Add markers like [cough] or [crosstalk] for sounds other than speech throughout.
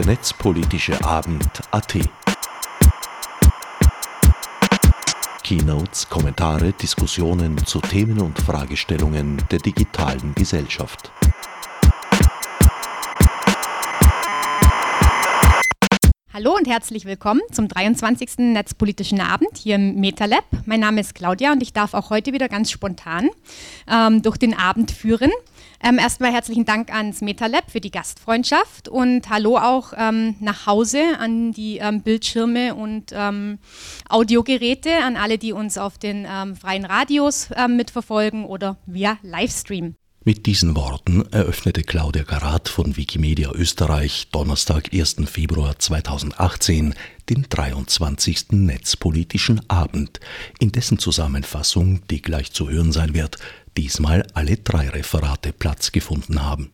der netzpolitische Abend AT. Keynotes, Kommentare, Diskussionen zu Themen und Fragestellungen der digitalen Gesellschaft. Hallo und herzlich willkommen zum 23. Netzpolitischen Abend hier im MetaLab. Mein Name ist Claudia und ich darf auch heute wieder ganz spontan ähm, durch den Abend führen. Ähm, erstmal herzlichen Dank ans MetaLab für die Gastfreundschaft und hallo auch ähm, nach Hause an die ähm, Bildschirme und ähm, Audiogeräte, an alle, die uns auf den ähm, freien Radios ähm, mitverfolgen oder via Livestream. Mit diesen Worten eröffnete Claudia Garat von Wikimedia Österreich Donnerstag, 1. Februar 2018 den 23. Netzpolitischen Abend, in dessen Zusammenfassung, die gleich zu hören sein wird, diesmal alle drei Referate Platz gefunden haben.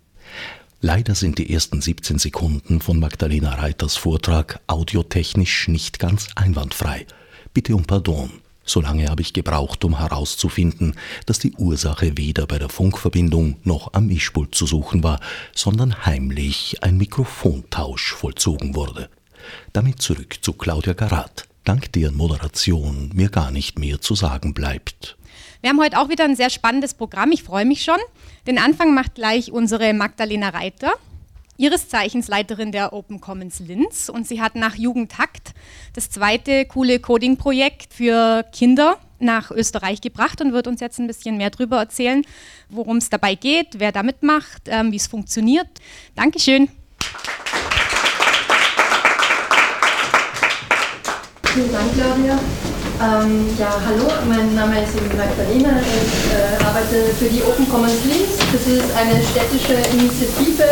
Leider sind die ersten 17 Sekunden von Magdalena Reiters Vortrag audiotechnisch nicht ganz einwandfrei. Bitte um Pardon. So lange habe ich gebraucht, um herauszufinden, dass die Ursache weder bei der Funkverbindung noch am Mischpult zu suchen war, sondern heimlich ein Mikrofontausch vollzogen wurde. Damit zurück zu Claudia Garat, dank deren Moderation mir gar nicht mehr zu sagen bleibt. Wir haben heute auch wieder ein sehr spannendes Programm, ich freue mich schon. Den Anfang macht gleich unsere Magdalena Reiter ihres Zeichens Leiterin der Open Commons Linz und sie hat nach Jugendtakt das zweite coole Coding-Projekt für Kinder nach Österreich gebracht und wird uns jetzt ein bisschen mehr darüber erzählen, worum es dabei geht, wer da mitmacht, ähm, wie es funktioniert. Dankeschön. Vielen Dank, Claudia. Ähm, ja, hallo, mein Name ist Magdalena. Ich äh, arbeite für die Open Commons Linz. Das ist eine städtische Initiative,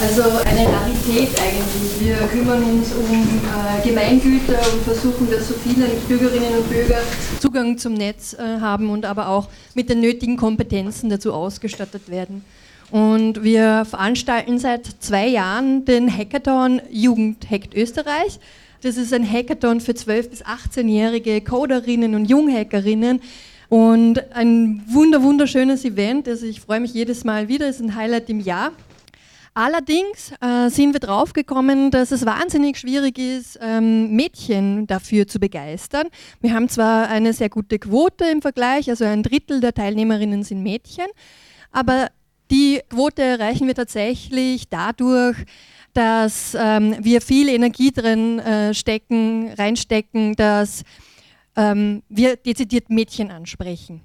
also eine Rarität eigentlich. Wir kümmern uns um äh, Gemeingüter und versuchen, dass so viele Bürgerinnen und Bürger Zugang zum Netz äh, haben und aber auch mit den nötigen Kompetenzen dazu ausgestattet werden. Und wir veranstalten seit zwei Jahren den Hackathon Jugend Hackt Österreich. Das ist ein Hackathon für 12- bis 18-jährige Coderinnen und Junghackerinnen. Und ein wunder, wunderschönes Event. Also ich freue mich jedes Mal wieder. Es ist ein Highlight im Jahr. Allerdings äh, sind wir draufgekommen, dass es wahnsinnig schwierig ist, ähm, Mädchen dafür zu begeistern. Wir haben zwar eine sehr gute Quote im Vergleich, also ein Drittel der Teilnehmerinnen sind Mädchen, aber die Quote erreichen wir tatsächlich dadurch, dass ähm, wir viel Energie drin äh, stecken, reinstecken, dass ähm, wir dezidiert Mädchen ansprechen.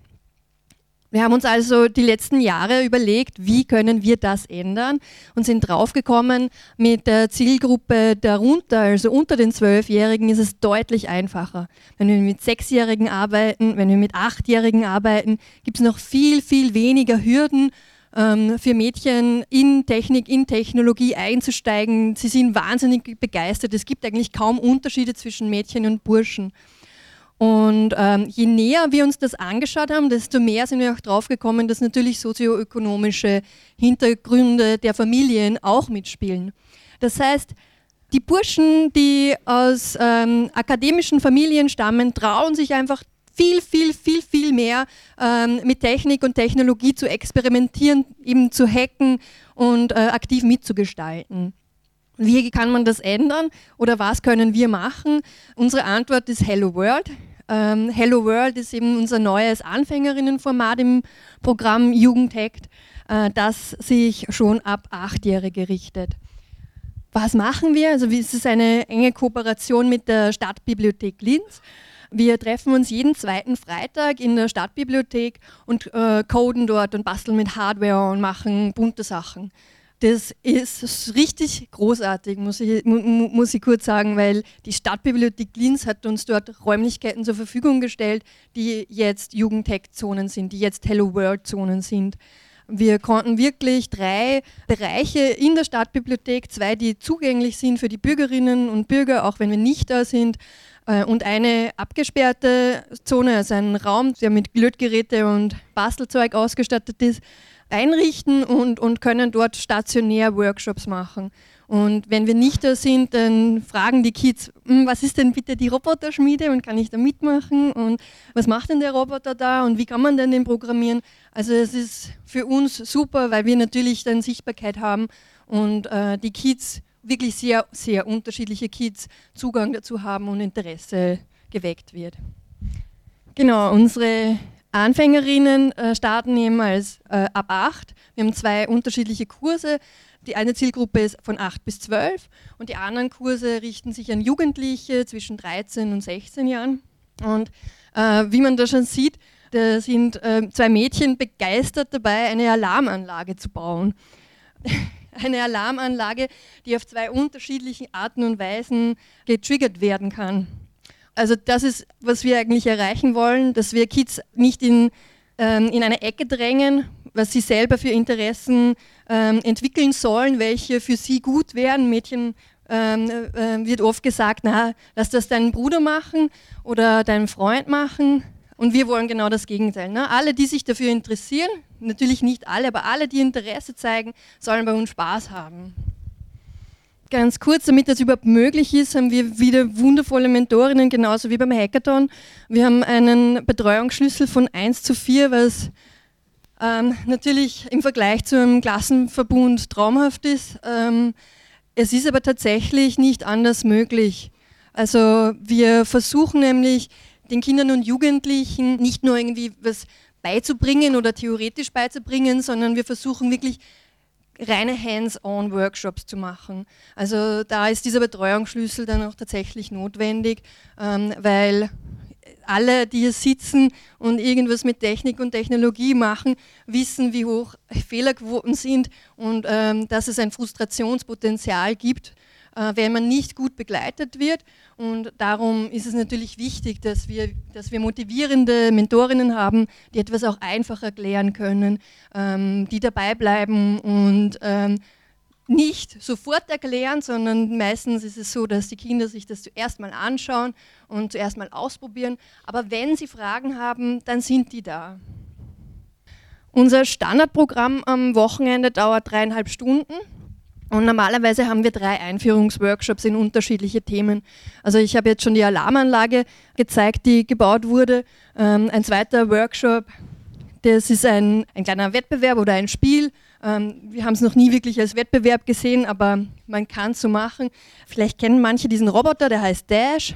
Wir haben uns also die letzten Jahre überlegt, wie können wir das ändern und sind draufgekommen, mit der Zielgruppe darunter, also unter den Zwölfjährigen, ist es deutlich einfacher. Wenn wir mit Sechsjährigen arbeiten, wenn wir mit Achtjährigen arbeiten, gibt es noch viel, viel weniger Hürden für Mädchen in Technik, in Technologie einzusteigen. Sie sind wahnsinnig begeistert. Es gibt eigentlich kaum Unterschiede zwischen Mädchen und Burschen. Und ähm, je näher wir uns das angeschaut haben, desto mehr sind wir auch draufgekommen, dass natürlich sozioökonomische Hintergründe der Familien auch mitspielen. Das heißt, die Burschen, die aus ähm, akademischen Familien stammen, trauen sich einfach viel, viel, viel, viel mehr ähm, mit Technik und Technologie zu experimentieren, eben zu hacken und äh, aktiv mitzugestalten. Wie kann man das ändern oder was können wir machen? Unsere Antwort ist Hello World. Ähm, Hello World ist eben unser neues Anfängerinnenformat im Programm Jugendhackt, äh, das sich schon ab Achtjährige richtet. Was machen wir? Also es ist eine enge Kooperation mit der Stadtbibliothek Linz. Wir treffen uns jeden zweiten Freitag in der Stadtbibliothek und äh, coden dort und basteln mit Hardware und machen bunte Sachen. Das ist richtig großartig, muss ich, muss ich kurz sagen, weil die Stadtbibliothek Linz hat uns dort Räumlichkeiten zur Verfügung gestellt, die jetzt Jugendtech-Zonen sind, die jetzt Hello World-Zonen sind. Wir konnten wirklich drei Bereiche in der Stadtbibliothek, zwei, die zugänglich sind für die Bürgerinnen und Bürger, auch wenn wir nicht da sind, und eine abgesperrte Zone, also ein Raum, der mit Lötgeräte und Bastelzeug ausgestattet ist, einrichten und, und können dort stationär Workshops machen. Und wenn wir nicht da sind, dann fragen die Kids, hm, was ist denn bitte die Roboterschmiede und kann ich da mitmachen und was macht denn der Roboter da und wie kann man denn den programmieren? Also es ist für uns super, weil wir natürlich dann Sichtbarkeit haben und äh, die Kids wirklich sehr, sehr unterschiedliche Kids Zugang dazu haben und Interesse geweckt wird. Genau, unsere Anfängerinnen äh, starten eben als äh, ab 8. Wir haben zwei unterschiedliche Kurse. Die eine Zielgruppe ist von 8 bis 12 und die anderen Kurse richten sich an Jugendliche zwischen 13 und 16 Jahren. Und äh, wie man da schon sieht, da sind äh, zwei Mädchen begeistert dabei, eine Alarmanlage zu bauen. Eine Alarmanlage, die auf zwei unterschiedlichen Arten und Weisen getriggert werden kann. Also das ist, was wir eigentlich erreichen wollen, dass wir Kids nicht in, ähm, in eine Ecke drängen, was sie selber für Interessen ähm, entwickeln sollen, welche für sie gut wären. Mädchen ähm, äh, wird oft gesagt, na, lass das deinen Bruder machen oder deinen Freund machen. Und wir wollen genau das Gegenteil. Ne? Alle, die sich dafür interessieren, natürlich nicht alle, aber alle, die Interesse zeigen, sollen bei uns Spaß haben. Ganz kurz, damit das überhaupt möglich ist, haben wir wieder wundervolle Mentorinnen, genauso wie beim Hackathon. Wir haben einen Betreuungsschlüssel von 1 zu 4, was ähm, natürlich im Vergleich zu einem Klassenverbund traumhaft ist. Ähm, es ist aber tatsächlich nicht anders möglich. Also wir versuchen nämlich den Kindern und Jugendlichen nicht nur irgendwie was beizubringen oder theoretisch beizubringen, sondern wir versuchen wirklich reine Hands-on-Workshops zu machen. Also da ist dieser Betreuungsschlüssel dann auch tatsächlich notwendig, ähm, weil alle, die hier sitzen und irgendwas mit Technik und Technologie machen, wissen, wie hoch Fehlerquoten sind und ähm, dass es ein Frustrationspotenzial gibt, wenn man nicht gut begleitet wird. Und darum ist es natürlich wichtig, dass wir, dass wir motivierende Mentorinnen haben, die etwas auch einfach erklären können, ähm, die dabei bleiben und ähm, nicht sofort erklären, sondern meistens ist es so, dass die Kinder sich das zuerst mal anschauen und zuerst mal ausprobieren. Aber wenn sie Fragen haben, dann sind die da. Unser Standardprogramm am Wochenende dauert dreieinhalb Stunden. Und normalerweise haben wir drei Einführungsworkshops in unterschiedliche Themen. Also ich habe jetzt schon die Alarmanlage gezeigt, die gebaut wurde. Ähm, ein zweiter Workshop, das ist ein, ein kleiner Wettbewerb oder ein Spiel, ähm, wir haben es noch nie wirklich als Wettbewerb gesehen, aber man kann es so machen. Vielleicht kennen manche diesen Roboter, der heißt Dash.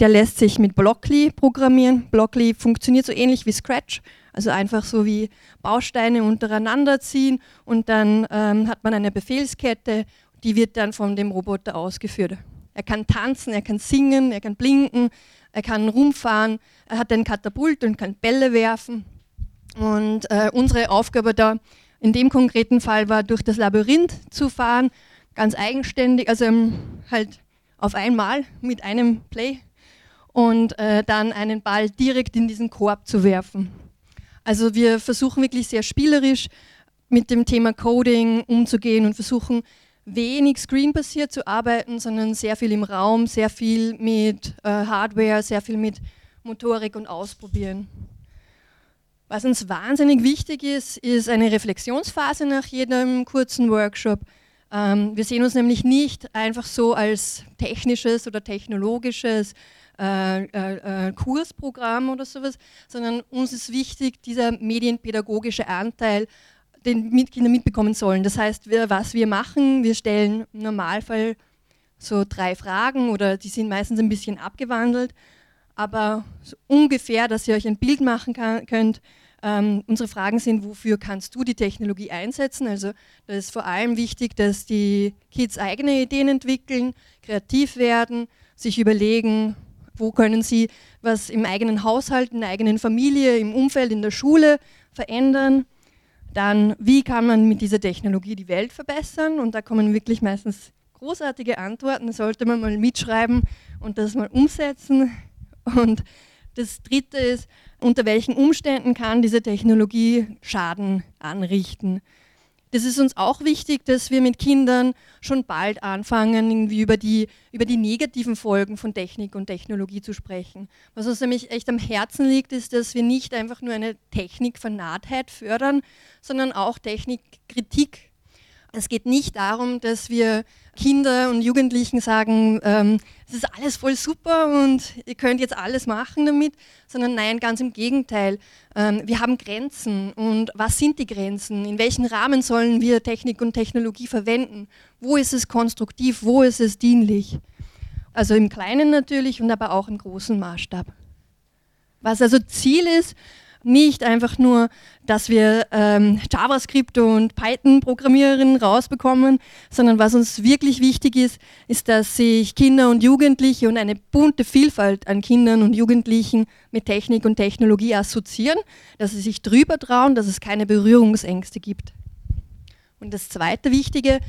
Der lässt sich mit Blockly programmieren. Blockly funktioniert so ähnlich wie Scratch, also einfach so wie Bausteine untereinander ziehen und dann ähm, hat man eine Befehlskette, die wird dann von dem Roboter ausgeführt. Er kann tanzen, er kann singen, er kann blinken, er kann rumfahren, er hat einen Katapult und kann Bälle werfen. Und äh, unsere Aufgabe da in dem konkreten Fall war, durch das Labyrinth zu fahren, ganz eigenständig, also ähm, halt auf einmal mit einem Play und äh, dann einen Ball direkt in diesen Korb zu werfen. Also wir versuchen wirklich sehr spielerisch mit dem Thema Coding umzugehen und versuchen wenig screenbasiert zu arbeiten, sondern sehr viel im Raum, sehr viel mit äh, Hardware, sehr viel mit Motorik und Ausprobieren. Was uns wahnsinnig wichtig ist, ist eine Reflexionsphase nach jedem kurzen Workshop. Ähm, wir sehen uns nämlich nicht einfach so als technisches oder technologisches äh, äh, äh, Kursprogramm oder sowas, sondern uns ist wichtig, dieser medienpädagogische Anteil, den mit Kinder mitbekommen sollen. Das heißt, wir, was wir machen, wir stellen im Normalfall so drei Fragen oder die sind meistens ein bisschen abgewandelt aber so ungefähr, dass ihr euch ein Bild machen kann, könnt. Ähm, unsere Fragen sind, wofür kannst du die Technologie einsetzen? Also da ist vor allem wichtig, dass die Kids eigene Ideen entwickeln, kreativ werden, sich überlegen, wo können sie was im eigenen Haushalt, in der eigenen Familie, im Umfeld, in der Schule verändern. Dann, wie kann man mit dieser Technologie die Welt verbessern? Und da kommen wirklich meistens großartige Antworten. Da sollte man mal mitschreiben und das mal umsetzen. Und das Dritte ist, unter welchen Umständen kann diese Technologie Schaden anrichten. Das ist uns auch wichtig, dass wir mit Kindern schon bald anfangen, irgendwie über die, über die negativen Folgen von Technik und Technologie zu sprechen. Was uns nämlich echt am Herzen liegt, ist, dass wir nicht einfach nur eine Technikvernahtheit fördern, sondern auch Technikkritik Es geht nicht darum, dass wir Kinder und Jugendlichen sagen, ähm, es ist alles voll super und ihr könnt jetzt alles machen damit, sondern nein, ganz im Gegenteil. Ähm, wir haben Grenzen und was sind die Grenzen? In welchen Rahmen sollen wir Technik und Technologie verwenden? Wo ist es konstruktiv? Wo ist es dienlich? Also im Kleinen natürlich und aber auch im großen Maßstab. Was also Ziel ist, nicht einfach nur, dass wir ähm, JavaScript und Python-Programmiererinnen rausbekommen, sondern was uns wirklich wichtig ist, ist, dass sich Kinder und Jugendliche und eine bunte Vielfalt an Kindern und Jugendlichen mit Technik und Technologie assoziieren, dass sie sich drüber trauen, dass es keine Berührungsängste gibt. Und das zweite Wichtige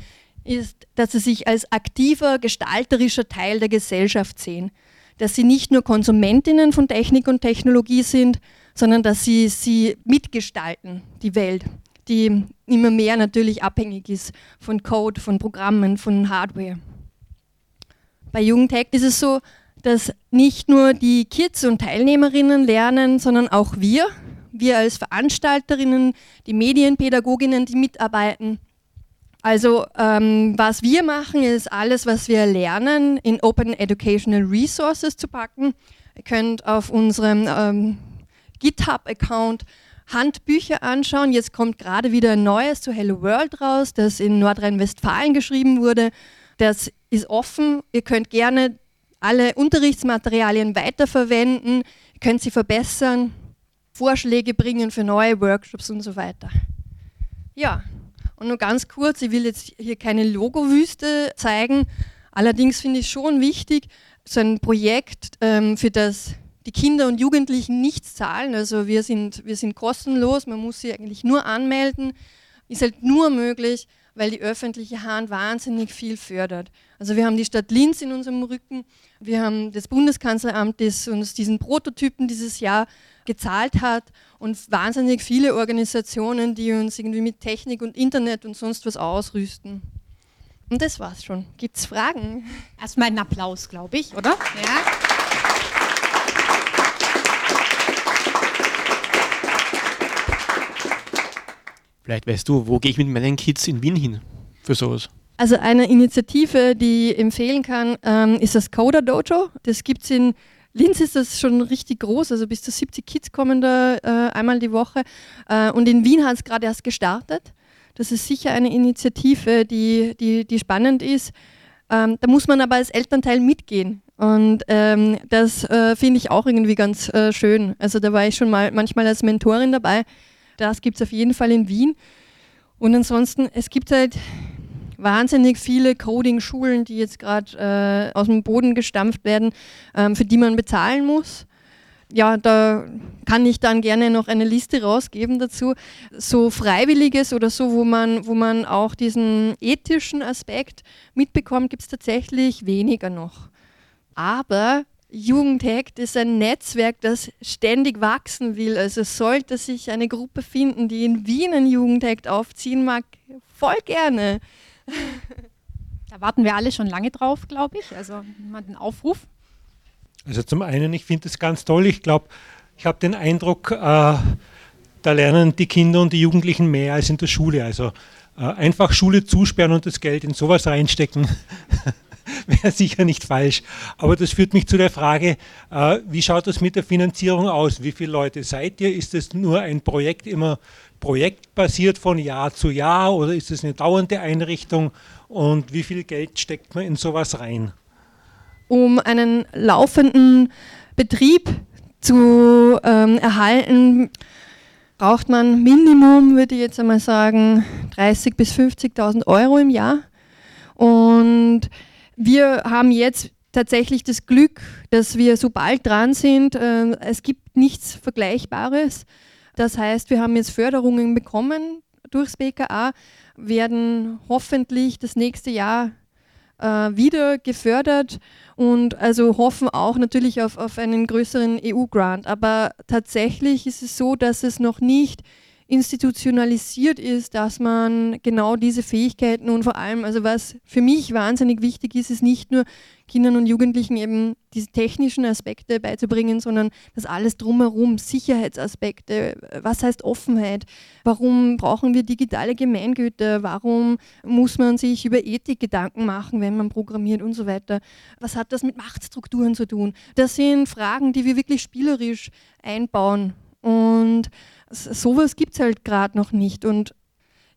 ist, dass sie sich als aktiver, gestalterischer Teil der Gesellschaft sehen, dass sie nicht nur Konsumentinnen von Technik und Technologie sind, sondern dass sie sie mitgestalten, die Welt, die immer mehr natürlich abhängig ist von Code, von Programmen, von Hardware. Bei Jugendhack ist es so, dass nicht nur die Kids und Teilnehmerinnen lernen, sondern auch wir, wir als Veranstalterinnen, die Medienpädagoginnen, die mitarbeiten. Also ähm, was wir machen, ist alles, was wir lernen, in Open Educational Resources zu packen. Ihr könnt auf unserem ähm, GitHub-Account Handbücher anschauen. Jetzt kommt gerade wieder ein neues zu Hello World raus, das in Nordrhein-Westfalen geschrieben wurde. Das ist offen. Ihr könnt gerne alle Unterrichtsmaterialien weiterverwenden, könnt sie verbessern, Vorschläge bringen für neue Workshops und so weiter. Ja, und nur ganz kurz, ich will jetzt hier keine Logowüste zeigen, allerdings finde ich schon wichtig, so ein Projekt, ähm, für das die Kinder und Jugendlichen nichts zahlen. Also wir sind, wir sind kostenlos, man muss sie eigentlich nur anmelden. Ist halt nur möglich, weil die öffentliche Hand wahnsinnig viel fördert. Also wir haben die Stadt Linz in unserem Rücken, wir haben das Bundeskanzleramt, das uns diesen Prototypen dieses Jahr gezahlt hat und wahnsinnig viele Organisationen, die uns irgendwie mit Technik und Internet und sonst was ausrüsten. Und das war's schon. Gibt es Fragen? Erstmal einen Applaus, glaube ich, oder? Ja. Vielleicht weißt du, wo gehe ich mit meinen Kids in Wien hin für sowas? Also eine Initiative, die ich empfehlen kann, ähm, ist das Coder Dojo. Das gibt es in Linz ist das schon richtig groß, also bis zu 70 Kids kommen da äh, einmal die Woche. Äh, und in Wien hat es gerade erst gestartet. Das ist sicher eine Initiative, die, die, die spannend ist. Ähm, da muss man aber als Elternteil mitgehen. Und ähm, das äh, finde ich auch irgendwie ganz äh, schön. Also da war ich schon mal manchmal als Mentorin dabei das gibt es auf jeden Fall in Wien. Und ansonsten, es gibt halt wahnsinnig viele Coding-Schulen, die jetzt gerade äh, aus dem Boden gestampft werden, ähm, für die man bezahlen muss. Ja, da kann ich dann gerne noch eine Liste rausgeben dazu. So Freiwilliges oder so, wo man, wo man auch diesen ethischen Aspekt mitbekommt, gibt es tatsächlich weniger noch. Aber Jugendhackt ist ein Netzwerk, das ständig wachsen will. Also sollte sich eine Gruppe finden, die in Wien ein Jugendhackt aufziehen mag, voll gerne. Da warten wir alle schon lange drauf, glaube ich. Also mal den Aufruf. Also zum einen, ich finde es ganz toll. Ich glaube, ich habe den Eindruck, äh, da lernen die Kinder und die Jugendlichen mehr als in der Schule. Also äh, einfach Schule zusperren und das Geld in sowas reinstecken. [laughs] [laughs] wäre sicher nicht falsch. Aber das führt mich zu der Frage, äh, wie schaut das mit der Finanzierung aus? Wie viele Leute seid ihr? Ist es nur ein Projekt immer projektbasiert von Jahr zu Jahr oder ist es eine dauernde Einrichtung? Und wie viel Geld steckt man in sowas rein? Um einen laufenden Betrieb zu ähm, erhalten, braucht man Minimum, würde ich jetzt einmal sagen, 30.000 bis 50.000 Euro im Jahr. Und wir haben jetzt tatsächlich das Glück, dass wir so bald dran sind. Ähm, es gibt nichts Vergleichbares. Das heißt, wir haben jetzt Förderungen bekommen durchs BKA, werden hoffentlich das nächste Jahr äh, wieder gefördert und also hoffen auch natürlich auf, auf einen größeren EU-Grant. Aber tatsächlich ist es so, dass es noch nicht institutionalisiert ist, dass man genau diese Fähigkeiten und vor allem, also was für mich wahnsinnig wichtig ist, ist nicht nur Kindern und Jugendlichen eben diese technischen Aspekte beizubringen, sondern das alles drumherum, Sicherheitsaspekte, was heißt Offenheit, warum brauchen wir digitale Gemeingüter, warum muss man sich über Ethik Gedanken machen, wenn man programmiert und so weiter, was hat das mit Machtstrukturen zu tun. Das sind Fragen, die wir wirklich spielerisch einbauen und sowas gibt es halt gerade noch nicht. Und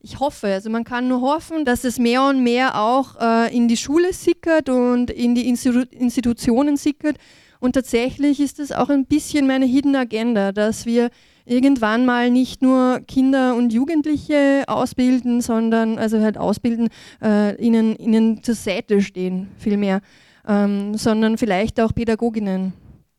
ich hoffe, also man kann nur hoffen, dass es mehr und mehr auch äh, in die Schule sickert und in die Institu Institutionen sickert. Und tatsächlich ist es auch ein bisschen meine Hidden Agenda, dass wir irgendwann mal nicht nur Kinder und Jugendliche ausbilden, sondern also halt ausbilden, äh, ihnen, ihnen zur Seite stehen, vielmehr, ähm, sondern vielleicht auch Pädagoginnen.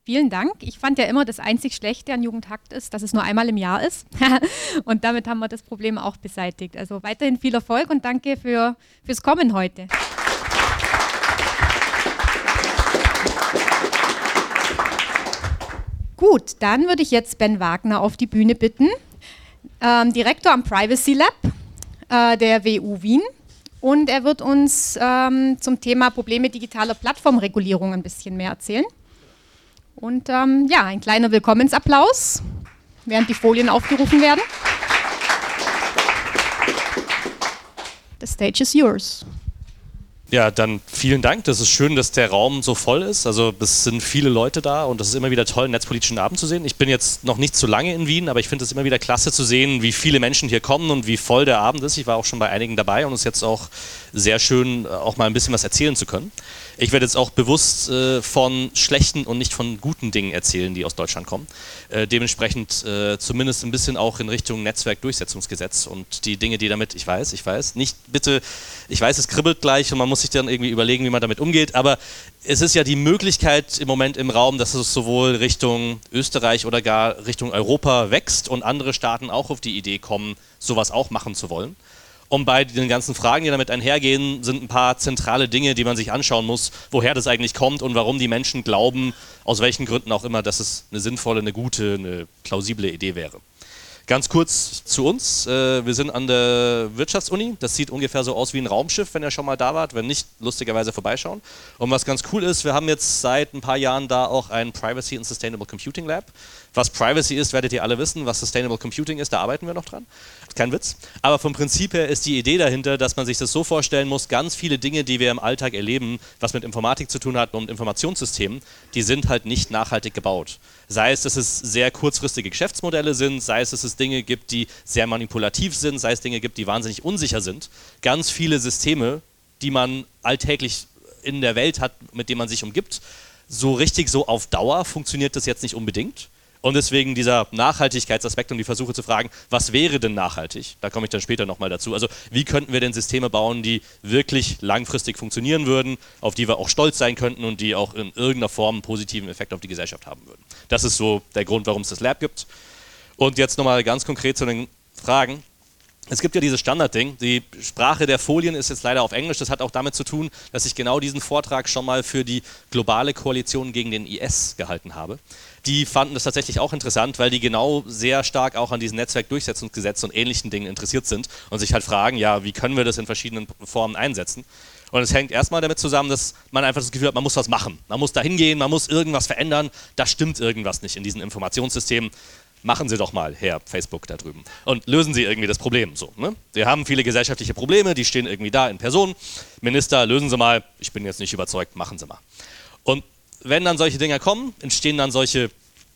Vielen Dank. Ich fand ja immer, das einzig Schlechte an Jugendhakt ist, dass es nur einmal im Jahr ist. [laughs] und damit haben wir das Problem auch beseitigt. Also weiterhin viel Erfolg und danke für, fürs Kommen heute. Gut, dann würde ich jetzt Ben Wagner auf die Bühne bitten. Ähm, Direktor am Privacy Lab äh, der WU Wien. Und er wird uns ähm, zum Thema Probleme digitaler Plattformregulierung ein bisschen mehr erzählen. Und ähm, ja, ein kleiner Willkommensapplaus, während die Folien aufgerufen werden. The stage is yours. Ja, dann vielen Dank. Das ist schön, dass der Raum so voll ist. Also es sind viele Leute da und das ist immer wieder toll, einen netzpolitischen Abend zu sehen. Ich bin jetzt noch nicht so lange in Wien, aber ich finde es immer wieder klasse zu sehen, wie viele Menschen hier kommen und wie voll der Abend ist. Ich war auch schon bei einigen dabei und es ist jetzt auch sehr schön, auch mal ein bisschen was erzählen zu können. Ich werde jetzt auch bewusst äh, von schlechten und nicht von guten Dingen erzählen, die aus Deutschland kommen. Äh, dementsprechend äh, zumindest ein bisschen auch in Richtung Netzwerkdurchsetzungsgesetz und die Dinge, die damit, ich weiß, ich weiß, nicht bitte, ich weiß, es kribbelt gleich und man muss sich dann irgendwie überlegen, wie man damit umgeht, aber es ist ja die Möglichkeit im Moment im Raum, dass es sowohl Richtung Österreich oder gar Richtung Europa wächst und andere Staaten auch auf die Idee kommen, sowas auch machen zu wollen. Und bei den ganzen Fragen, die damit einhergehen, sind ein paar zentrale Dinge, die man sich anschauen muss, woher das eigentlich kommt und warum die Menschen glauben, aus welchen Gründen auch immer, dass es eine sinnvolle, eine gute, eine plausible Idee wäre. Ganz kurz zu uns. Äh, wir sind an der Wirtschaftsuni. Das sieht ungefähr so aus wie ein Raumschiff, wenn ihr schon mal da wart. Wenn nicht, lustigerweise vorbeischauen. Und was ganz cool ist, wir haben jetzt seit ein paar Jahren da auch ein Privacy and Sustainable Computing Lab. Was Privacy ist, werdet ihr alle wissen. Was Sustainable Computing ist, da arbeiten wir noch dran. Kein Witz. Aber vom Prinzip her ist die Idee dahinter, dass man sich das so vorstellen muss, ganz viele Dinge, die wir im Alltag erleben, was mit Informatik zu tun hat und Informationssystemen, die sind halt nicht nachhaltig gebaut. Sei es, dass es sehr kurzfristige Geschäftsmodelle sind, sei es, dass es Dinge gibt, die sehr manipulativ sind, sei es Dinge gibt, die wahnsinnig unsicher sind. Ganz viele Systeme, die man alltäglich in der Welt hat, mit denen man sich umgibt, so richtig so auf Dauer funktioniert das jetzt nicht unbedingt. Und deswegen dieser Nachhaltigkeitsaspekt und die Versuche zu fragen, was wäre denn nachhaltig? Da komme ich dann später nochmal dazu. Also wie könnten wir denn Systeme bauen, die wirklich langfristig funktionieren würden, auf die wir auch stolz sein könnten und die auch in irgendeiner Form einen positiven Effekt auf die Gesellschaft haben würden. Das ist so der Grund, warum es das Lab gibt. Und jetzt nochmal ganz konkret zu den Fragen. Es gibt ja dieses Standardding, die Sprache der Folien ist jetzt leider auf Englisch, das hat auch damit zu tun, dass ich genau diesen Vortrag schon mal für die globale Koalition gegen den IS gehalten habe die fanden das tatsächlich auch interessant, weil die genau sehr stark auch an diesen Netzwerkdurchsetzungsgesetzen und ähnlichen Dingen interessiert sind und sich halt fragen, ja, wie können wir das in verschiedenen Formen einsetzen? Und es hängt erstmal damit zusammen, dass man einfach das Gefühl hat, man muss was machen. Man muss da hingehen, man muss irgendwas verändern. Da stimmt irgendwas nicht in diesen Informationssystemen. Machen Sie doch mal, Herr Facebook da drüben. Und lösen Sie irgendwie das Problem. So, ne? Wir haben viele gesellschaftliche Probleme, die stehen irgendwie da in Person. Minister, lösen Sie mal. Ich bin jetzt nicht überzeugt, machen Sie mal. Und wenn dann solche Dinge kommen, entstehen dann solche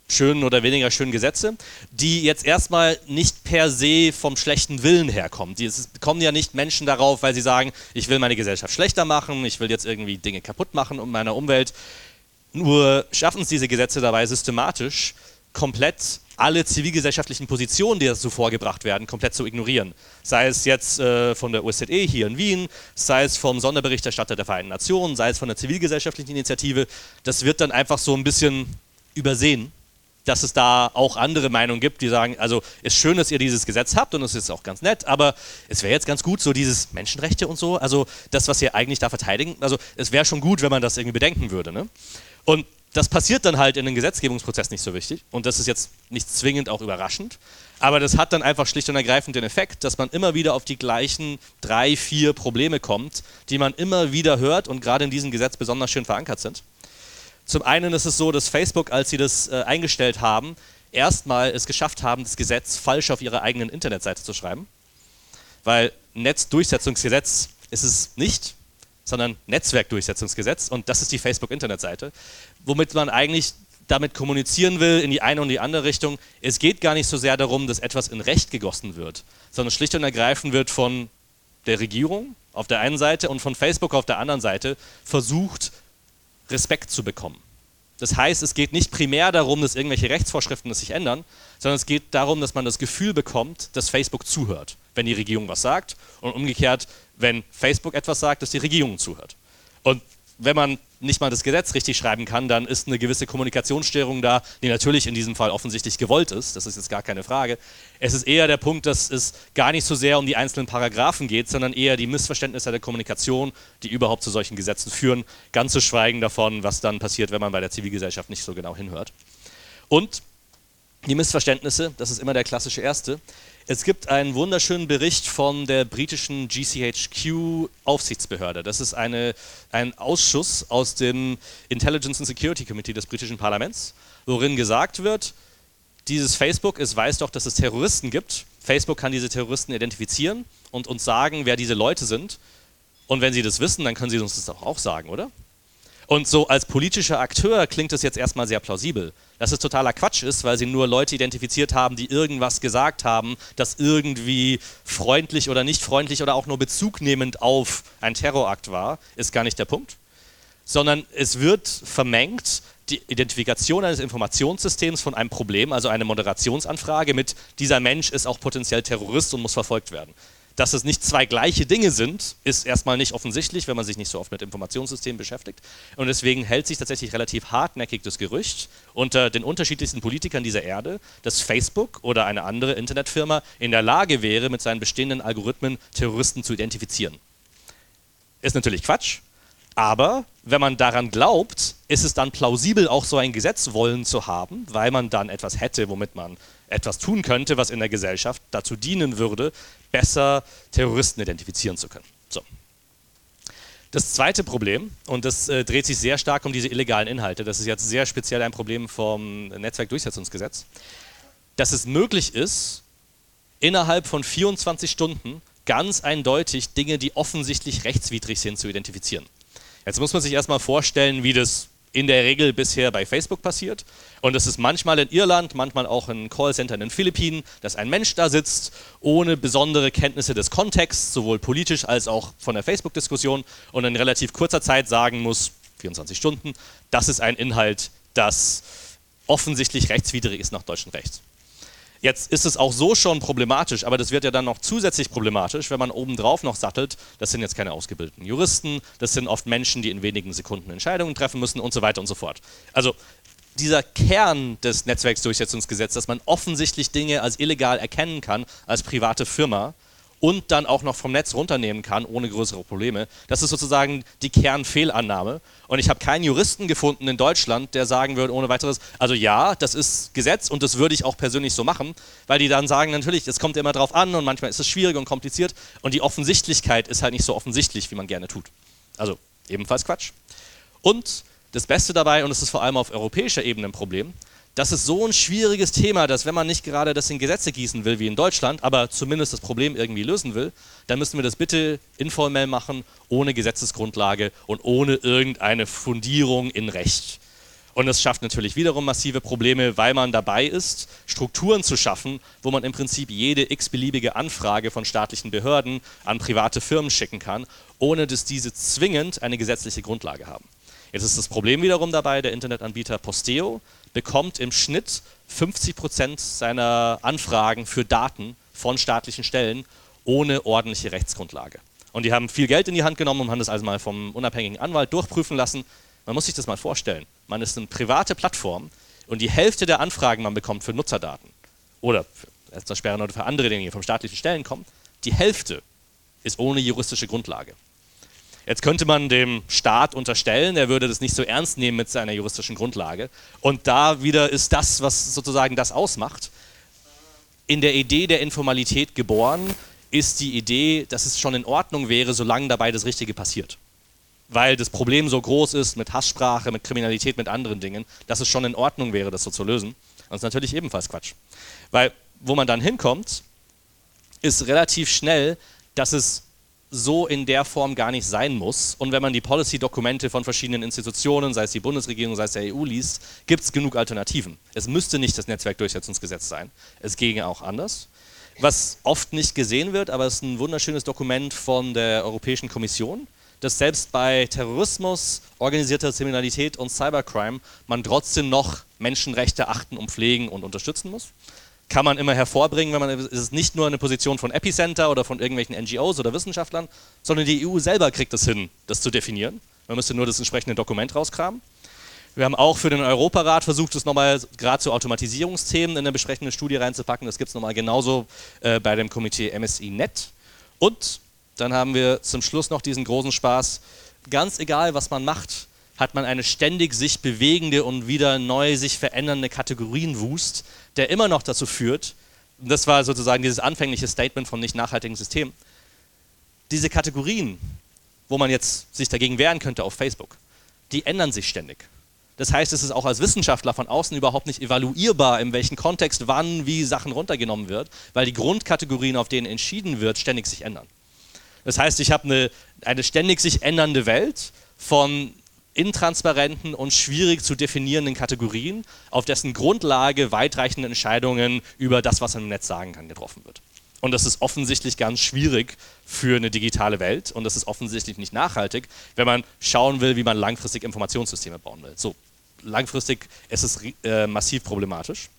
schönen oder weniger schönen Gesetze, die jetzt erstmal nicht per se vom schlechten Willen herkommen. Die, es kommen ja nicht Menschen darauf, weil sie sagen, ich will meine Gesellschaft schlechter machen, ich will jetzt irgendwie Dinge kaputt machen um meine Umwelt. Nur schaffen es diese Gesetze dabei systematisch komplett alle zivilgesellschaftlichen Positionen, die dazu vorgebracht werden, komplett zu ignorieren. Sei es jetzt äh, von der OSZE hier in Wien, sei es vom Sonderberichterstatter der Vereinten Nationen, sei es von der zivilgesellschaftlichen Initiative. Das wird dann einfach so ein bisschen übersehen, dass es da auch andere Meinungen gibt, die sagen, also ist schön, dass ihr dieses Gesetz habt und es ist auch ganz nett, aber es wäre jetzt ganz gut, so dieses Menschenrechte und so, also das, was ihr eigentlich da verteidigen, also es wäre schon gut, wenn man das irgendwie bedenken würde. Ne? Und das passiert dann halt in den Gesetzgebungsprozess nicht so wichtig und das ist jetzt nicht zwingend auch überraschend, aber das hat dann einfach schlicht und ergreifend den Effekt, dass man immer wieder auf die gleichen drei, vier Probleme kommt, die man immer wieder hört und gerade in diesem Gesetz besonders schön verankert sind. Zum einen ist es so, dass Facebook, als sie das äh, eingestellt haben, erstmal es geschafft haben, das Gesetz falsch auf ihrer eigenen Internetseite zu schreiben, weil Netzdurchsetzungsgesetz ist es nicht, sondern Netzwerkdurchsetzungsgesetz. Und das ist die Facebook-Internetseite, womit man eigentlich damit kommunizieren will in die eine und die andere Richtung. Es geht gar nicht so sehr darum, dass etwas in Recht gegossen wird, sondern schlicht und ergreifend wird von der Regierung auf der einen Seite und von Facebook auf der anderen Seite versucht, Respekt zu bekommen. Das heißt, es geht nicht primär darum, dass irgendwelche Rechtsvorschriften sich ändern, sondern es geht darum, dass man das Gefühl bekommt, dass Facebook zuhört, wenn die Regierung was sagt und umgekehrt, wenn Facebook etwas sagt, dass die Regierung zuhört. Und wenn man nicht mal das Gesetz richtig schreiben kann, dann ist eine gewisse Kommunikationsstörung da, die natürlich in diesem Fall offensichtlich gewollt ist. Das ist jetzt gar keine Frage. Es ist eher der Punkt, dass es gar nicht so sehr um die einzelnen Paragraphen geht, sondern eher die Missverständnisse der Kommunikation, die überhaupt zu solchen Gesetzen führen. Ganz zu schweigen davon, was dann passiert, wenn man bei der Zivilgesellschaft nicht so genau hinhört. Und die Missverständnisse, das ist immer der klassische erste. Es gibt einen wunderschönen Bericht von der britischen GCHQ-Aufsichtsbehörde. Das ist eine, ein Ausschuss aus dem Intelligence and Security Committee des britischen Parlaments, worin gesagt wird, dieses Facebook, es weiß doch, dass es Terroristen gibt. Facebook kann diese Terroristen identifizieren und uns sagen, wer diese Leute sind. Und wenn sie das wissen, dann können sie uns das auch sagen, oder? Und so als politischer Akteur klingt das jetzt erstmal sehr plausibel. Dass es totaler Quatsch ist, weil sie nur Leute identifiziert haben, die irgendwas gesagt haben, das irgendwie freundlich oder nicht freundlich oder auch nur bezugnehmend auf ein Terrorakt war, ist gar nicht der Punkt. Sondern es wird vermengt die Identifikation eines Informationssystems von einem Problem, also eine Moderationsanfrage mit dieser Mensch ist auch potenziell Terrorist und muss verfolgt werden. Dass es nicht zwei gleiche Dinge sind, ist erstmal nicht offensichtlich, wenn man sich nicht so oft mit Informationssystemen beschäftigt. Und deswegen hält sich tatsächlich relativ hartnäckig das Gerücht unter den unterschiedlichsten Politikern dieser Erde, dass Facebook oder eine andere Internetfirma in der Lage wäre, mit seinen bestehenden Algorithmen Terroristen zu identifizieren. Ist natürlich Quatsch, aber wenn man daran glaubt, ist es dann plausibel, auch so ein Gesetz wollen zu haben, weil man dann etwas hätte, womit man etwas tun könnte, was in der Gesellschaft dazu dienen würde, besser Terroristen identifizieren zu können. So. Das zweite Problem, und das äh, dreht sich sehr stark um diese illegalen Inhalte, das ist jetzt sehr speziell ein Problem vom Netzwerkdurchsetzungsgesetz, dass es möglich ist, innerhalb von 24 Stunden ganz eindeutig Dinge, die offensichtlich rechtswidrig sind, zu identifizieren. Jetzt muss man sich erstmal vorstellen, wie das in der Regel bisher bei Facebook passiert. Und es ist manchmal in Irland, manchmal auch in Callcentern in den Philippinen, dass ein Mensch da sitzt, ohne besondere Kenntnisse des Kontexts, sowohl politisch als auch von der Facebook-Diskussion, und in relativ kurzer Zeit sagen muss, 24 Stunden, das ist ein Inhalt, das offensichtlich rechtswidrig ist nach deutschem Recht. Jetzt ist es auch so schon problematisch, aber das wird ja dann noch zusätzlich problematisch, wenn man obendrauf noch sattelt, das sind jetzt keine ausgebildeten Juristen, das sind oft Menschen, die in wenigen Sekunden Entscheidungen treffen müssen und so weiter und so fort. Also dieser Kern des Netzwerksdurchsetzungsgesetzes, dass man offensichtlich Dinge als illegal erkennen kann als private Firma, und dann auch noch vom Netz runternehmen kann, ohne größere Probleme. Das ist sozusagen die Kernfehlannahme. Und ich habe keinen Juristen gefunden in Deutschland, der sagen würde ohne weiteres, also ja, das ist Gesetz und das würde ich auch persönlich so machen, weil die dann sagen, natürlich, es kommt immer drauf an und manchmal ist es schwierig und kompliziert und die Offensichtlichkeit ist halt nicht so offensichtlich, wie man gerne tut. Also ebenfalls Quatsch. Und das Beste dabei, und es ist vor allem auf europäischer Ebene ein Problem, das ist so ein schwieriges Thema, dass wenn man nicht gerade das in Gesetze gießen will wie in Deutschland, aber zumindest das Problem irgendwie lösen will, dann müssen wir das bitte informell machen, ohne Gesetzesgrundlage und ohne irgendeine Fundierung in Recht. Und das schafft natürlich wiederum massive Probleme, weil man dabei ist, Strukturen zu schaffen, wo man im Prinzip jede x-beliebige Anfrage von staatlichen Behörden an private Firmen schicken kann, ohne dass diese zwingend eine gesetzliche Grundlage haben. Jetzt ist das Problem wiederum dabei, der Internetanbieter Posteo bekommt im Schnitt 50 Prozent seiner Anfragen für Daten von staatlichen Stellen ohne ordentliche Rechtsgrundlage. Und die haben viel Geld in die Hand genommen und haben das also mal vom unabhängigen Anwalt durchprüfen lassen. Man muss sich das mal vorstellen. Man ist eine private Plattform und die Hälfte der Anfragen, man bekommt für Nutzerdaten oder für Sperren oder für andere Dinge, die vom staatlichen Stellen kommen, die Hälfte ist ohne juristische Grundlage. Jetzt könnte man dem Staat unterstellen, er würde das nicht so ernst nehmen mit seiner juristischen Grundlage. Und da wieder ist das, was sozusagen das ausmacht. In der Idee der Informalität geboren ist die Idee, dass es schon in Ordnung wäre, solange dabei das Richtige passiert. Weil das Problem so groß ist mit Hasssprache, mit Kriminalität, mit anderen Dingen, dass es schon in Ordnung wäre, das so zu lösen. Das ist natürlich ebenfalls Quatsch. Weil wo man dann hinkommt, ist relativ schnell, dass es so in der Form gar nicht sein muss. Und wenn man die Policy-Dokumente von verschiedenen Institutionen, sei es die Bundesregierung, sei es der EU liest, gibt es genug Alternativen. Es müsste nicht das Netzwerkdurchsetzungsgesetz sein. Es ginge auch anders. Was oft nicht gesehen wird, aber es ist ein wunderschönes Dokument von der Europäischen Kommission, dass selbst bei Terrorismus, organisierter Kriminalität und Cybercrime man trotzdem noch Menschenrechte achten und pflegen und unterstützen muss kann man immer hervorbringen, wenn man es ist nicht nur eine Position von Epicenter oder von irgendwelchen NGOs oder Wissenschaftlern, sondern die EU selber kriegt es hin, das zu definieren. Man müsste nur das entsprechende Dokument rauskramen. Wir haben auch für den Europarat versucht, das nochmal gerade zu Automatisierungsthemen in eine besprechende Studie reinzupacken. Das gibt es nochmal genauso äh, bei dem Komitee MSI Net. Und dann haben wir zum Schluss noch diesen großen Spaß. Ganz egal, was man macht, hat man eine ständig sich bewegende und wieder neu sich verändernde Kategorienwust, der immer noch dazu führt, und das war sozusagen dieses anfängliche Statement vom nicht nachhaltigen System, diese Kategorien, wo man jetzt sich dagegen wehren könnte auf Facebook, die ändern sich ständig. Das heißt, es ist auch als Wissenschaftler von außen überhaupt nicht evaluierbar, in welchem Kontext, wann, wie Sachen runtergenommen wird, weil die Grundkategorien, auf denen entschieden wird, ständig sich ändern. Das heißt, ich habe eine, eine ständig sich ändernde Welt von intransparenten und schwierig zu definierenden Kategorien, auf dessen Grundlage weitreichende Entscheidungen über das, was man im Netz sagen kann, getroffen wird. Und das ist offensichtlich ganz schwierig für eine digitale Welt und das ist offensichtlich nicht nachhaltig, wenn man schauen will, wie man langfristig Informationssysteme bauen will. So, langfristig ist es äh, massiv problematisch.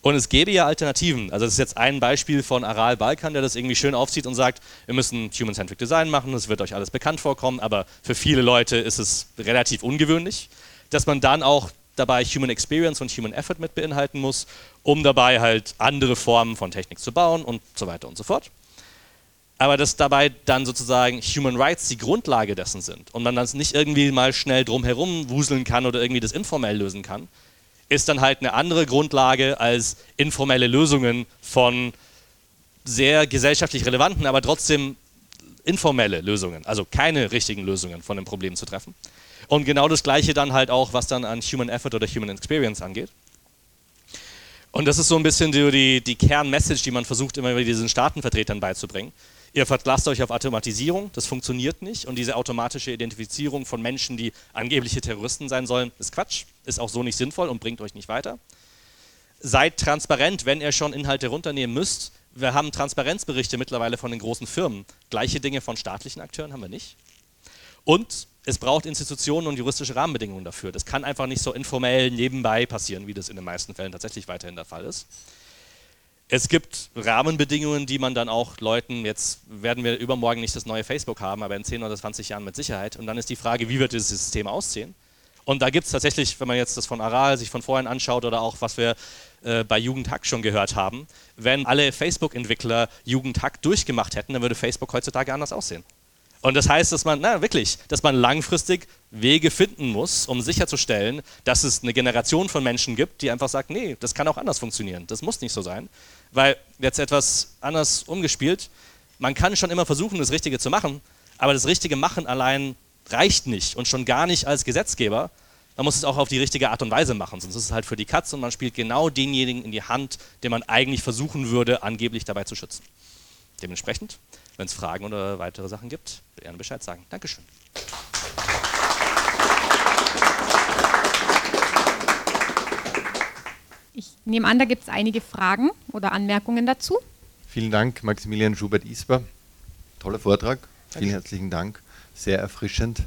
Und es gäbe ja Alternativen. Also das ist jetzt ein Beispiel von Aral Balkan, der das irgendwie schön aufzieht und sagt, wir müssen Human-Centric Design machen, das wird euch alles bekannt vorkommen, aber für viele Leute ist es relativ ungewöhnlich, dass man dann auch dabei Human Experience und Human Effort mit beinhalten muss, um dabei halt andere Formen von Technik zu bauen und so weiter und so fort. Aber dass dabei dann sozusagen Human Rights die Grundlage dessen sind und man das nicht irgendwie mal schnell drumherum wuseln kann oder irgendwie das informell lösen kann, ist dann halt eine andere Grundlage als informelle Lösungen von sehr gesellschaftlich relevanten, aber trotzdem informelle Lösungen, also keine richtigen Lösungen von dem Problem zu treffen. Und genau das Gleiche dann halt auch, was dann an Human Effort oder Human Experience angeht. Und das ist so ein bisschen die, die Kernmessage, die man versucht immer wieder diesen Staatenvertretern beizubringen. Ihr verlasst euch auf Automatisierung, das funktioniert nicht. Und diese automatische Identifizierung von Menschen, die angebliche Terroristen sein sollen, ist Quatsch, ist auch so nicht sinnvoll und bringt euch nicht weiter. Seid transparent, wenn ihr schon Inhalte runternehmen müsst. Wir haben Transparenzberichte mittlerweile von den großen Firmen. Gleiche Dinge von staatlichen Akteuren haben wir nicht. Und es braucht Institutionen und juristische Rahmenbedingungen dafür. Das kann einfach nicht so informell nebenbei passieren, wie das in den meisten Fällen tatsächlich weiterhin der Fall ist. Es gibt Rahmenbedingungen, die man dann auch Leuten, jetzt werden wir übermorgen nicht das neue Facebook haben, aber in 10 oder 20 Jahren mit Sicherheit. Und dann ist die Frage, wie wird dieses System aussehen? Und da gibt es tatsächlich, wenn man jetzt das von Aral sich von vorhin anschaut oder auch was wir äh, bei Jugendhack schon gehört haben, wenn alle Facebook-Entwickler Jugendhack durchgemacht hätten, dann würde Facebook heutzutage anders aussehen. Und das heißt, dass man, na wirklich, dass man langfristig Wege finden muss, um sicherzustellen, dass es eine Generation von Menschen gibt, die einfach sagt, nee, das kann auch anders funktionieren, das muss nicht so sein. Weil jetzt etwas anders umgespielt, man kann schon immer versuchen, das Richtige zu machen, aber das Richtige machen allein reicht nicht und schon gar nicht als Gesetzgeber. Man muss es auch auf die richtige Art und Weise machen, sonst ist es halt für die Katze und man spielt genau denjenigen in die Hand, den man eigentlich versuchen würde, angeblich dabei zu schützen. Dementsprechend, wenn es Fragen oder weitere Sachen gibt, gerne Bescheid sagen. Dankeschön. Ich nehme an, da gibt es einige Fragen oder Anmerkungen dazu. Vielen Dank, Maximilian Schubert-Isber. Toller Vortrag. Vielen herzlichen Dank. Sehr erfrischend.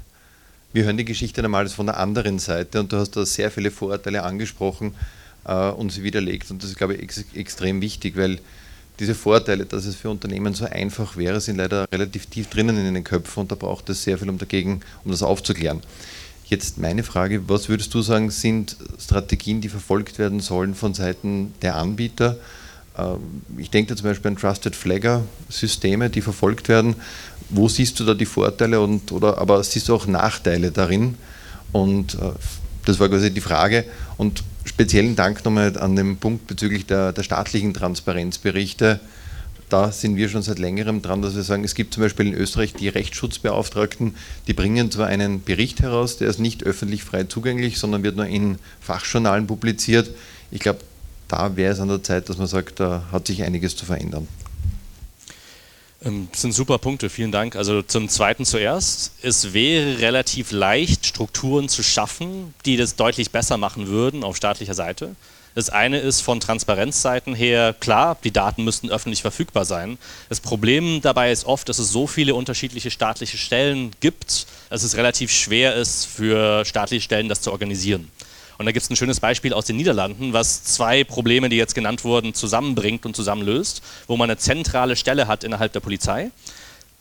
Wir hören die Geschichte normals von der anderen Seite und du hast da sehr viele Vorurteile angesprochen äh, und sie widerlegt. Und das ist, glaube ich, ex extrem wichtig, weil diese Vorteile, dass es für Unternehmen so einfach wäre, sind leider relativ tief drinnen in den Köpfen und da braucht es sehr viel, um dagegen, um das aufzuklären. Jetzt meine Frage, was würdest du sagen, sind Strategien, die verfolgt werden sollen von Seiten der Anbieter, Ähm, ich denke zum Beispiel an Trusted Flagger-Systeme, die verfolgt werden. Wo siehst du da die Vorteile und oder aber siehst du auch Nachteile darin? Und äh, das war quasi die Frage. Und speziellen Dank nochmal an den Punkt bezüglich der, der staatlichen Transparenzberichte da sind wir schon seit längerem dran, dass wir sagen, es gibt zum Beispiel in Österreich die Rechtsschutzbeauftragten, die bringen zwar einen Bericht heraus, der ist nicht öffentlich frei zugänglich, sondern wird nur in Fachjournalen publiziert. Ich glaube, da wäre es an der Zeit, dass man sagt, da hat sich einiges zu verändern. Ähm, das sind super Punkte, vielen Dank. Also zum Zweiten zuerst. Es wäre relativ leicht, Strukturen zu schaffen, die das deutlich besser machen würden auf staatlicher Seite. Das eine ist von Transparenzseiten her, klar, die Daten müssten öffentlich verfügbar sein. Das Problem dabei ist oft, dass es so viele unterschiedliche staatliche Stellen gibt, dass es relativ schwer ist für staatliche Stellen, das zu organisieren. Und da gibt es ein schönes Beispiel aus den Niederlanden, was zwei Probleme, die jetzt genannt wurden, zusammenbringt und zusammenlöst, wo man eine zentrale Stelle hat innerhalb der Polizei,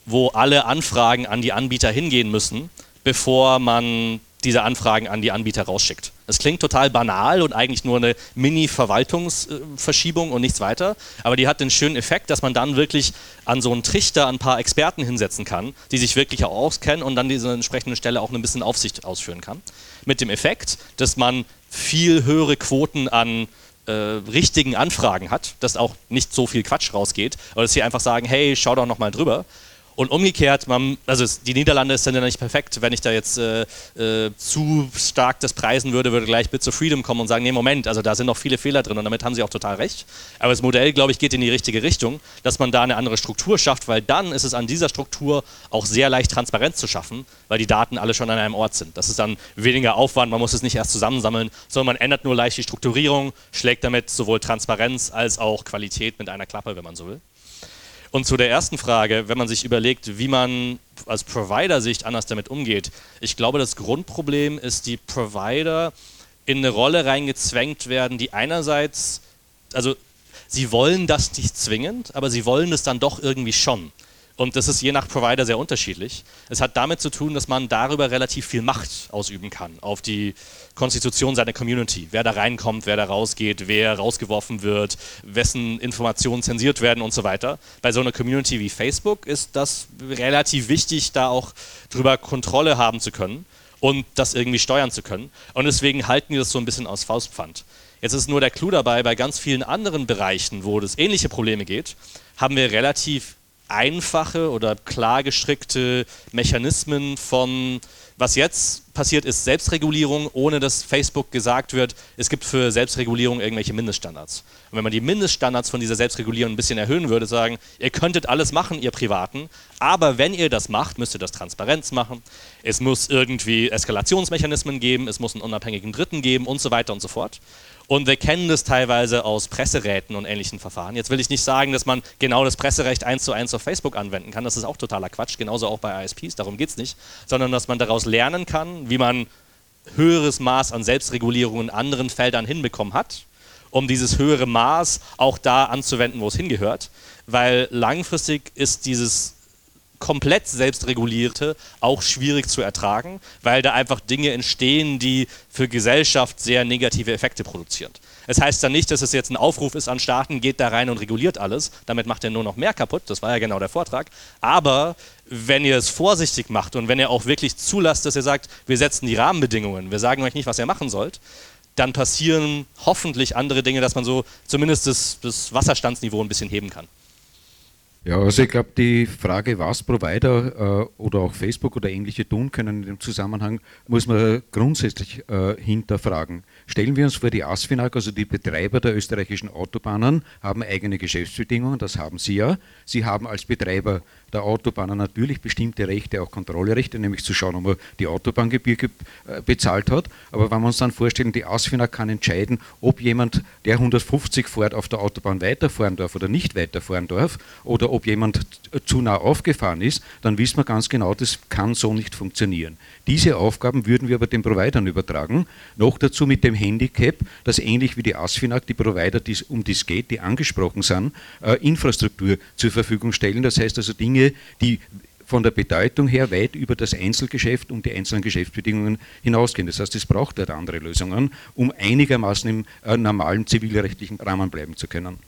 wo alle Anfragen an die Anbieter hingehen müssen, bevor man diese Anfragen an die Anbieter rausschickt. Das klingt total banal und eigentlich nur eine Mini-Verwaltungsverschiebung und nichts weiter, aber die hat den schönen Effekt, dass man dann wirklich an so einen Trichter ein paar Experten hinsetzen kann, die sich wirklich auch auskennen und dann diese entsprechende Stelle auch ein bisschen Aufsicht ausführen kann. Mit dem Effekt, dass man viel höhere Quoten an äh, richtigen Anfragen hat, dass auch nicht so viel Quatsch rausgeht, aber dass sie einfach sagen, hey, schau doch nochmal drüber und umgekehrt, man, also die Niederlande ist dann ja nicht perfekt. Wenn ich da jetzt äh, äh, zu stark das preisen würde, würde gleich Bits of Freedom kommen und sagen, nee, Moment, also da sind noch viele Fehler drin und damit haben sie auch total recht. Aber das Modell, glaube ich, geht in die richtige Richtung, dass man da eine andere Struktur schafft, weil dann ist es an dieser Struktur auch sehr leicht Transparenz zu schaffen, weil die Daten alle schon an einem Ort sind. Das ist dann weniger Aufwand, man muss es nicht erst zusammensammeln, sondern man ändert nur leicht die Strukturierung, schlägt damit sowohl Transparenz als auch Qualität mit einer Klappe, wenn man so will. Und zu der ersten Frage, wenn man sich überlegt, wie man aus Provider-Sicht anders damit umgeht. Ich glaube, das Grundproblem ist, die Provider in eine Rolle reingezwängt werden, die einerseits, also sie wollen das nicht zwingend, aber sie wollen es dann doch irgendwie schon. Und das ist je nach Provider sehr unterschiedlich. Es hat damit zu tun, dass man darüber relativ viel Macht ausüben kann auf die Konstitution seiner Community. Wer da reinkommt, wer da rausgeht, wer rausgeworfen wird, wessen Informationen zensiert werden und so weiter. Bei so einer Community wie Facebook ist das relativ wichtig, da auch drüber Kontrolle haben zu können und das irgendwie steuern zu können. Und deswegen halten die das so ein bisschen aus Faustpfand. Jetzt ist nur der Clou dabei, bei ganz vielen anderen Bereichen, wo es ähnliche Probleme geht, haben wir relativ einfache oder klar gestrickte Mechanismen von, was jetzt passiert ist, Selbstregulierung, ohne dass Facebook gesagt wird, es gibt für Selbstregulierung irgendwelche Mindeststandards. Und wenn man die Mindeststandards von dieser Selbstregulierung ein bisschen erhöhen würde, sagen, ihr könntet alles machen, ihr Privaten, aber wenn ihr das macht, müsst ihr das Transparenz machen, es muss irgendwie Eskalationsmechanismen geben, es muss einen unabhängigen Dritten geben und so weiter und so fort. Und wir kennen das teilweise aus Presseräten und ähnlichen Verfahren. Jetzt will ich nicht sagen, dass man genau das Presserecht eins zu eins auf Facebook anwenden kann. Das ist auch totaler Quatsch, genauso auch bei ISPs, darum geht es nicht. Sondern dass man daraus lernen kann, wie man höheres Maß an Selbstregulierung in anderen Feldern hinbekommen hat, um dieses höhere Maß auch da anzuwenden, wo es hingehört. Weil langfristig ist dieses komplett selbstregulierte auch schwierig zu ertragen, weil da einfach Dinge entstehen, die für Gesellschaft sehr negative Effekte produzieren. Es heißt dann nicht, dass es jetzt ein Aufruf ist an Staaten, geht da rein und reguliert alles. Damit macht er nur noch mehr kaputt. Das war ja genau der Vortrag. Aber wenn ihr es vorsichtig macht und wenn ihr auch wirklich zulasst, dass ihr sagt, wir setzen die Rahmenbedingungen, wir sagen euch nicht, was ihr machen sollt, dann passieren hoffentlich andere Dinge, dass man so zumindest das, das Wasserstandsniveau ein bisschen heben kann. Ja, also ich glaube, die Frage, was Provider äh, oder auch Facebook oder ähnliche tun können in dem Zusammenhang, muss man grundsätzlich äh, hinterfragen. Stellen wir uns vor, die ASFINAG, also die Betreiber der österreichischen Autobahnen, haben eigene Geschäftsbedingungen, das haben sie ja. Sie haben als Betreiber der Autobahnen natürlich bestimmte Rechte, auch Kontrollrechte, nämlich zu schauen, ob man die Autobahngebühr äh, bezahlt hat. Aber wenn wir uns dann vorstellen, die ASFINA kann entscheiden, ob jemand, der 150 fährt, auf der Autobahn weiterfahren darf oder nicht weiterfahren darf, oder ob jemand zu nah aufgefahren ist, dann wissen wir ganz genau, das kann so nicht funktionieren. Diese Aufgaben würden wir aber den Providern übertragen. Noch dazu mit dem Handicap, dass ähnlich wie die ASFINAG die Provider, um die es geht, die angesprochen sind, äh, Infrastruktur zur Verfügung stellen. Das heißt also Dinge, Dinge, die von der Bedeutung her weit über das Einzelgeschäft und die einzelnen Geschäftsbedingungen hinausgehen. Das heißt, es braucht dort andere Lösungen, um einigermaßen im äh, normalen zivilrechtlichen Rahmen bleiben zu können.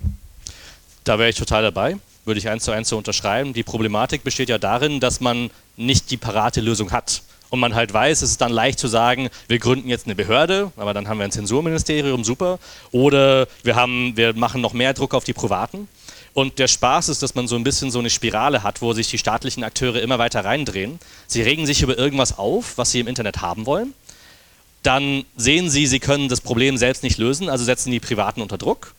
Da wäre ich total dabei, würde ich eins zu eins so unterschreiben. Die Problematik besteht ja darin, dass man nicht die parate Lösung hat. Und man halt weiß, es ist dann leicht zu sagen, wir gründen jetzt eine Behörde, aber dann haben wir ein Zensurministerium, super. Oder wir, haben, wir machen noch mehr Druck auf die Privaten. Und der Spaß ist, dass man so ein bisschen so eine Spirale hat, wo sich die staatlichen Akteure immer weiter reindrehen. Sie regen sich über irgendwas auf, was sie im Internet haben wollen. Dann sehen sie, sie können das Problem selbst nicht lösen, also setzen die Privaten unter Druck.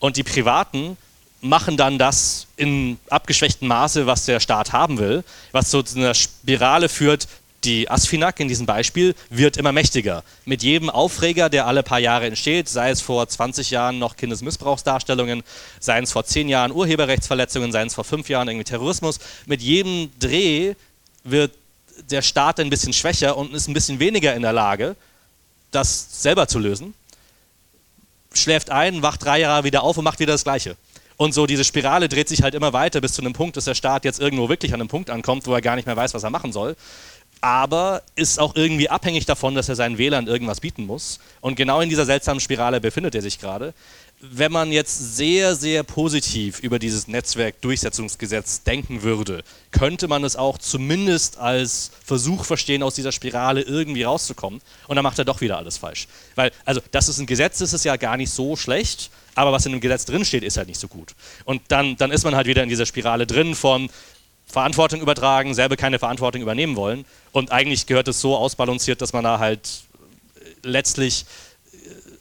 Und die Privaten machen dann das in abgeschwächtem Maße, was der Staat haben will, was zu einer Spirale führt, die Asfinag in diesem Beispiel wird immer mächtiger. Mit jedem Aufreger, der alle paar Jahre entsteht, sei es vor 20 Jahren noch Kindesmissbrauchsdarstellungen, seien es vor 10 Jahren Urheberrechtsverletzungen, seien es vor 5 Jahren irgendwie Terrorismus, mit jedem Dreh wird der Staat ein bisschen schwächer und ist ein bisschen weniger in der Lage, das selber zu lösen. Schläft ein, wacht drei Jahre wieder auf und macht wieder das Gleiche. Und so diese Spirale dreht sich halt immer weiter bis zu einem Punkt, dass der Staat jetzt irgendwo wirklich an einem Punkt ankommt, wo er gar nicht mehr weiß, was er machen soll aber ist auch irgendwie abhängig davon, dass er seinen Wählern irgendwas bieten muss. Und genau in dieser seltsamen Spirale befindet er sich gerade. Wenn man jetzt sehr, sehr positiv über dieses Netzwerkdurchsetzungsgesetz denken würde, könnte man es auch zumindest als Versuch verstehen, aus dieser Spirale irgendwie rauszukommen. Und dann macht er doch wieder alles falsch. Weil, also, das ist ein Gesetz, ist ja gar nicht so schlecht, aber was in dem Gesetz drinsteht, ist halt nicht so gut. Und dann, dann ist man halt wieder in dieser Spirale drin von, Verantwortung übertragen, selber keine Verantwortung übernehmen wollen. Und eigentlich gehört es so ausbalanciert, dass man da halt äh, letztlich äh,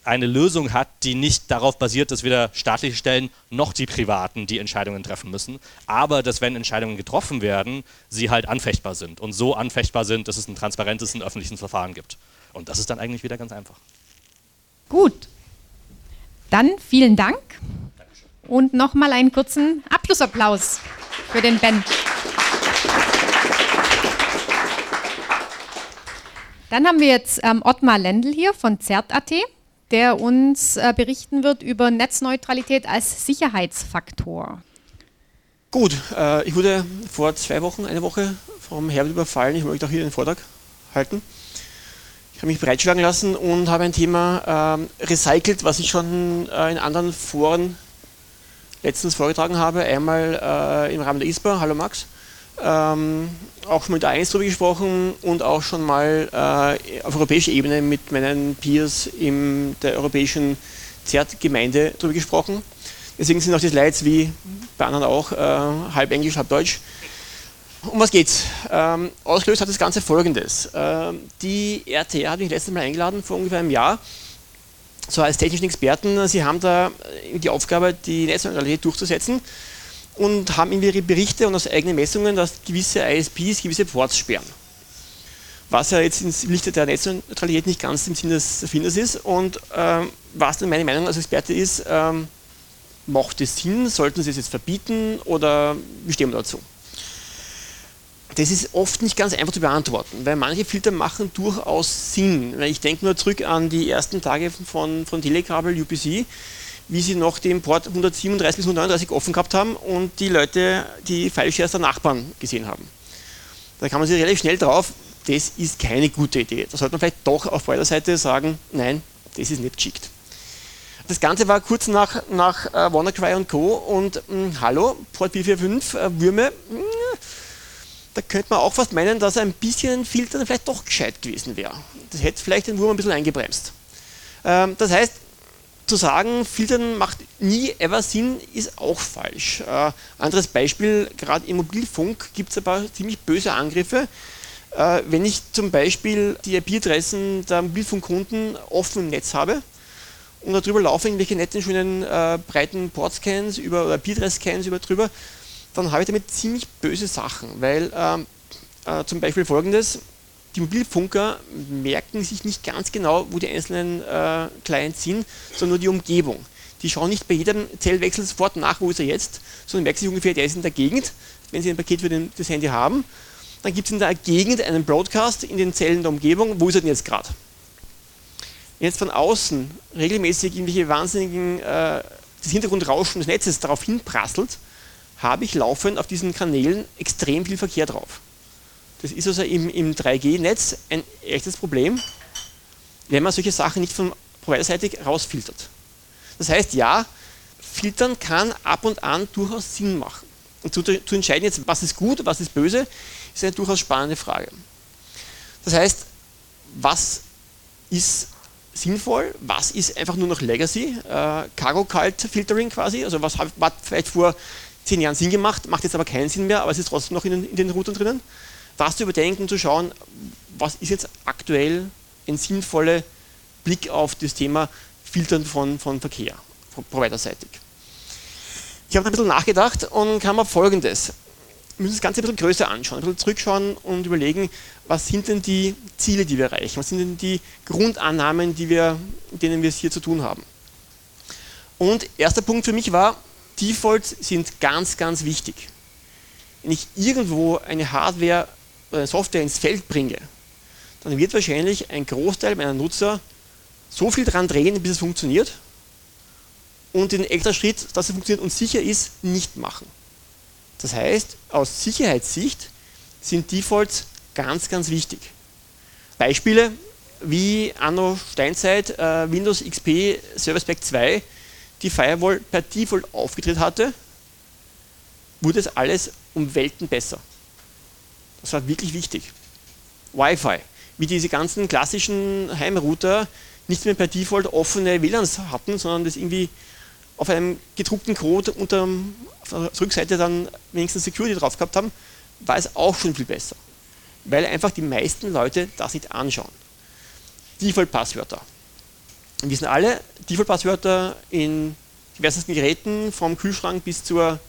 eine Lösung hat, die nicht darauf basiert, dass weder staatliche Stellen noch die Privaten die Entscheidungen treffen müssen, aber dass wenn Entscheidungen getroffen werden, sie halt anfechtbar sind und so anfechtbar sind, dass es ein transparentes und öffentliches Verfahren gibt. Und das ist dann eigentlich wieder ganz einfach. Gut. Dann vielen Dank und nochmal einen kurzen Abschlussapplaus für den Ben. Dann haben wir jetzt ähm, Ottmar Lendl hier von ZERT.at, der uns äh, berichten wird über Netzneutralität als Sicherheitsfaktor. Gut, äh, ich wurde vor zwei Wochen, eine Woche vom Herbert überfallen. Ich wollte auch hier den Vortrag halten. Ich habe mich breitschlagen lassen und habe ein Thema äh, recycelt, was ich schon äh, in anderen Foren letztens vorgetragen habe. Einmal äh, im Rahmen der ISPA. Hallo Max ähm, auch schon mit der 1 darüber gesprochen und auch schon mal äh, auf europäischer Ebene mit meinen Peers in der europäischen ZERT-Gemeinde darüber gesprochen. Deswegen sind auch die Slides wie bei anderen auch äh, halb Englisch, halb Deutsch. Um was geht's? Ähm, ausgelöst hat das Ganze folgendes. Ähm, die RTR hat mich letztes Mal eingeladen, vor ungefähr einem Jahr, so als technischen Experten. Sie haben da die Aufgabe, die Netzneutralität durchzusetzen und haben in ihre Berichte und aus eigenen Messungen, dass gewisse ISPs gewisse Ports sperren. Was ja jetzt im Lichte der Netzneutralität nicht ganz im Sinne des Erfinders ist und ähm, was dann meine Meinung als Experte ist, ähm, macht es Sinn, sollten Sie es jetzt verbieten oder wie stehen wir dazu? Das ist oft nicht ganz einfach zu beantworten, weil manche Filter machen durchaus Sinn. Ich denke nur zurück an die ersten Tage von, von Telekabel UPC, wie sie noch den Port 137 bis 139 offen gehabt haben und die Leute die Fileshares der Nachbarn gesehen haben. Da kann man sich relativ schnell drauf, das ist keine gute Idee. Da sollte man vielleicht doch auf beider Seite sagen, nein, das ist nicht geschickt. Das Ganze war kurz nach, nach äh, WannaCry und Co. Und mh, hm, hallo, Port 445, äh, Würme, mh, hm, da könnte man auch fast meinen, dass ein bisschen Filtern vielleicht doch gescheit gewesen wäre. Das hätte vielleicht den Wurm ein bisschen eingebremst. Ähm, das heißt, zu sagen, filtern macht nie ever Sinn, ist auch falsch. Äh, anderes Beispiel, gerade im Mobilfunk gibt es ein paar ziemlich böse Angriffe. Äh, wenn ich zum Beispiel die IP-Adressen der Mobilfunkkunden offen im Netz habe und darüber laufen irgendwelche netten, schönen, äh, breiten Portscans über, oder IP-Adress-Scans über drüber, dann habe ich damit ziemlich böse Sachen, weil ähm, äh, zum Beispiel folgendes, die Mobilfunker merken sich nicht ganz genau, wo die einzelnen äh, Clients sind, sondern nur die Umgebung. Die schauen nicht bei jedem Zellwechsel sofort nach, wo ist er jetzt, sondern merken sich ungefähr, der ist in der Gegend. Wenn sie ein Paket für den, das Handy haben, dann gibt es in der Gegend einen Broadcast in den Zellen der Umgebung, wo ist er denn jetzt gerade? Wenn jetzt von außen regelmäßig irgendwelche wahnsinnigen, äh, das Hintergrundrauschen des Netzes darauf hinprasselt, habe ich laufend auf diesen Kanälen extrem viel Verkehr drauf. Das ist also im, im 3G-Netz ein echtes Problem, wenn man solche Sachen nicht von Provider-Seite rausfiltert. Das heißt, ja, Filtern kann ab und an durchaus Sinn machen. Und zu, zu entscheiden jetzt, was ist gut, was ist böse, ist eine durchaus spannende Frage. Das heißt, was ist sinnvoll, was ist einfach nur noch Legacy, äh, Cargo Cult Filtering quasi, also was hat, hat vielleicht vor zehn Jahren Sinn gemacht, macht jetzt aber keinen Sinn mehr, aber es ist trotzdem noch in den, in den Routern drinnen. Das zu überdenken, zu schauen, was ist jetzt aktuell ein sinnvoller Blick auf das Thema Filtern von, von Verkehr, providerseitig. Ich habe ein bisschen nachgedacht und kam auf Folgendes. Wir müssen das Ganze ein bisschen größer anschauen, ein bisschen zurückschauen und überlegen, was sind denn die Ziele, die wir erreichen, was sind denn die Grundannahmen, die wir, denen wir es hier zu tun haben. Und erster Punkt für mich war, Defaults sind ganz, ganz wichtig. Wenn ich irgendwo eine Hardware Software ins Feld bringe, dann wird wahrscheinlich ein Großteil meiner Nutzer so viel dran drehen, bis es funktioniert und den extra Schritt, dass es funktioniert und sicher ist, nicht machen. Das heißt, aus Sicherheitssicht sind Defaults ganz, ganz wichtig. Beispiele wie Anno Steinzeit äh, Windows XP Service Pack 2 die Firewall per Default aufgedreht hatte, wurde es alles um Welten besser. Das war wirklich wichtig. Wi-Fi, wie diese ganzen klassischen Heimrouter nicht mehr per Default offene WLANs hatten, sondern das irgendwie auf einem gedruckten Code unter der Rückseite dann wenigstens Security drauf gehabt haben, war es auch schon viel besser. Weil einfach die meisten Leute das nicht anschauen. Default-Passwörter. Wir wissen alle, Default-Passwörter in diversesten Geräten, vom Kühlschrank bis, zur,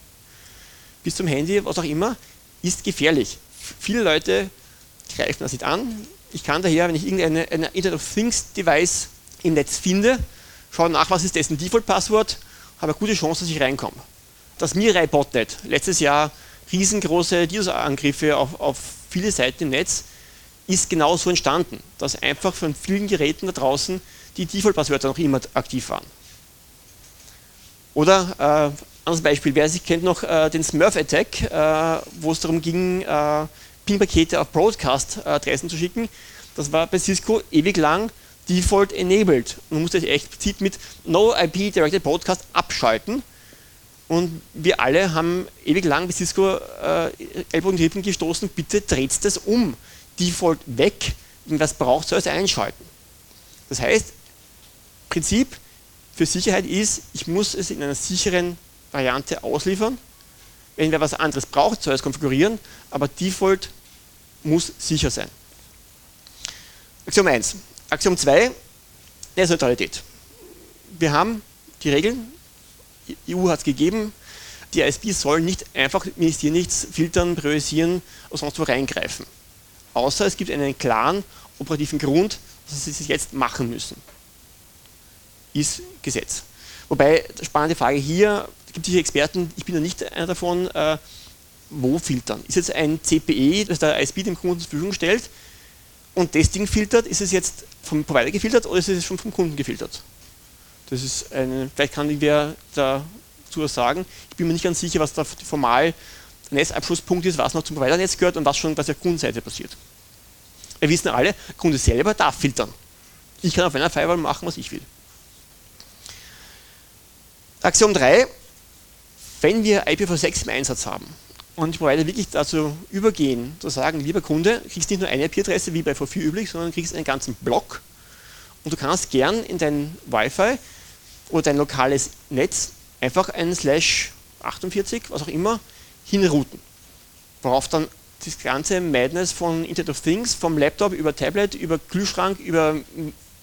bis zum Handy, was auch immer, ist gefährlich. Viele Leute greifen das nicht an. Ich kann daher, wenn ich irgendein Internet of Things Device im Netz finde, schaue nach, was ist dessen Default-Passwort habe eine gute Chance, dass ich reinkomme. Das Mirai Botnet, letztes Jahr riesengroße DDoS-Angriffe auf, auf viele Seiten im Netz, ist genauso entstanden, dass einfach von vielen Geräten da draußen die Default-Passwörter noch immer aktiv waren. Oder, äh, anderes Beispiel, wer sich kennt noch äh, den Smurf-Attack, äh, wo es darum ging, äh, PIN-Pakete auf Broadcast-Adressen zu schicken. Das war bei Cisco ewig lang Default enabled. Man musste es explizit mit No IP Directed Broadcast abschalten. Und wir alle haben ewig lang bis Cisco äh, Ellbogen gestoßen, bitte dreht das um. Default weg, was braucht, es einschalten. Das heißt, Prinzip für Sicherheit ist, ich muss es in einer sicheren Variante ausliefern. Wenn wer was anderes braucht, soll es konfigurieren, aber Default muss sicher sein. Axiom 1. Axiom 2, Netzneutralität. Wir haben die Regeln, die EU hat es gegeben, die ISP sollen nicht einfach ministerieren nichts, filtern, priorisieren oder sonst wo reingreifen. Außer es gibt einen klaren operativen Grund, dass sie es jetzt machen müssen. Ist Gesetz. Wobei, spannende Frage hier, gibt es hier Experten, ich bin ja nicht einer davon, äh, wo filtern? Ist jetzt ein CPE, das der ISP dem Kunden zur Verfügung stellt, und das Ding filtert, ist es jetzt vom Provider gefiltert oder ist es schon vom Kunden gefiltert? Das ist eine, vielleicht kann wer dazu sagen. Ich bin mir nicht ganz sicher, was da formal der Netzabschlusspunkt ist, was noch zum Provider-Netz gehört und was schon bei der Kundenseite passiert. Wir wissen alle, der Kunde selber darf filtern. Ich kann auf einer Firewall machen, was ich will. Axiom 3, wenn wir IPv6 im Einsatz haben, und die Provider wirklich dazu übergehen, zu sagen, lieber Kunde, kriegst nicht nur eine IP-Adresse wie bei V4 üblich, sondern kriegst einen ganzen Block und du kannst gern in dein Wi-Fi oder dein lokales Netz einfach einen Slash 48, was auch immer, hinrouten. Worauf dann das ganze Madness von Internet of Things, vom Laptop über Tablet, über Kühlschrank, über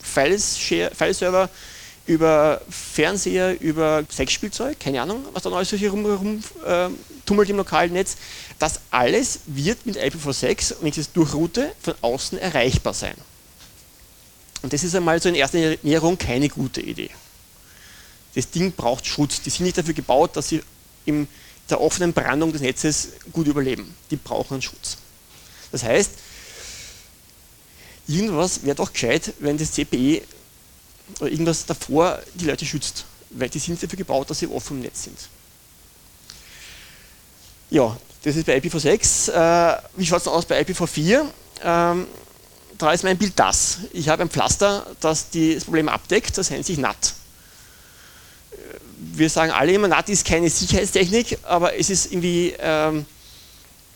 File-Server, über Fernseher, über Sexspielzeug, keine Ahnung, was da alles hier rum, äh, im lokalen Netz. Das alles wird mit IPv6, wenn ich das durchroute, von außen erreichbar sein. Und das ist einmal so in erster Näherung keine gute Idee. Das Ding braucht Schutz. Die sind nicht dafür gebaut, dass sie in der offenen Brandung des Netzes gut überleben. Die brauchen Schutz. Das heißt, irgendwas wäre doch gescheit, wenn das CPE oder irgendwas davor die Leute schützt, weil die sind dafür gebaut, dass sie offen im Netz sind. Ja, das ist bei IPv6. Äh, wie schaut es aus bei IPv4? Ähm, da ist mein Bild das. Ich habe ein Pflaster, das die, das Problem abdeckt, das nennt sich NAT. wir sagen alle immer, NAT ist keine Sicherheitstechnik, aber es ist irgendwie ähm,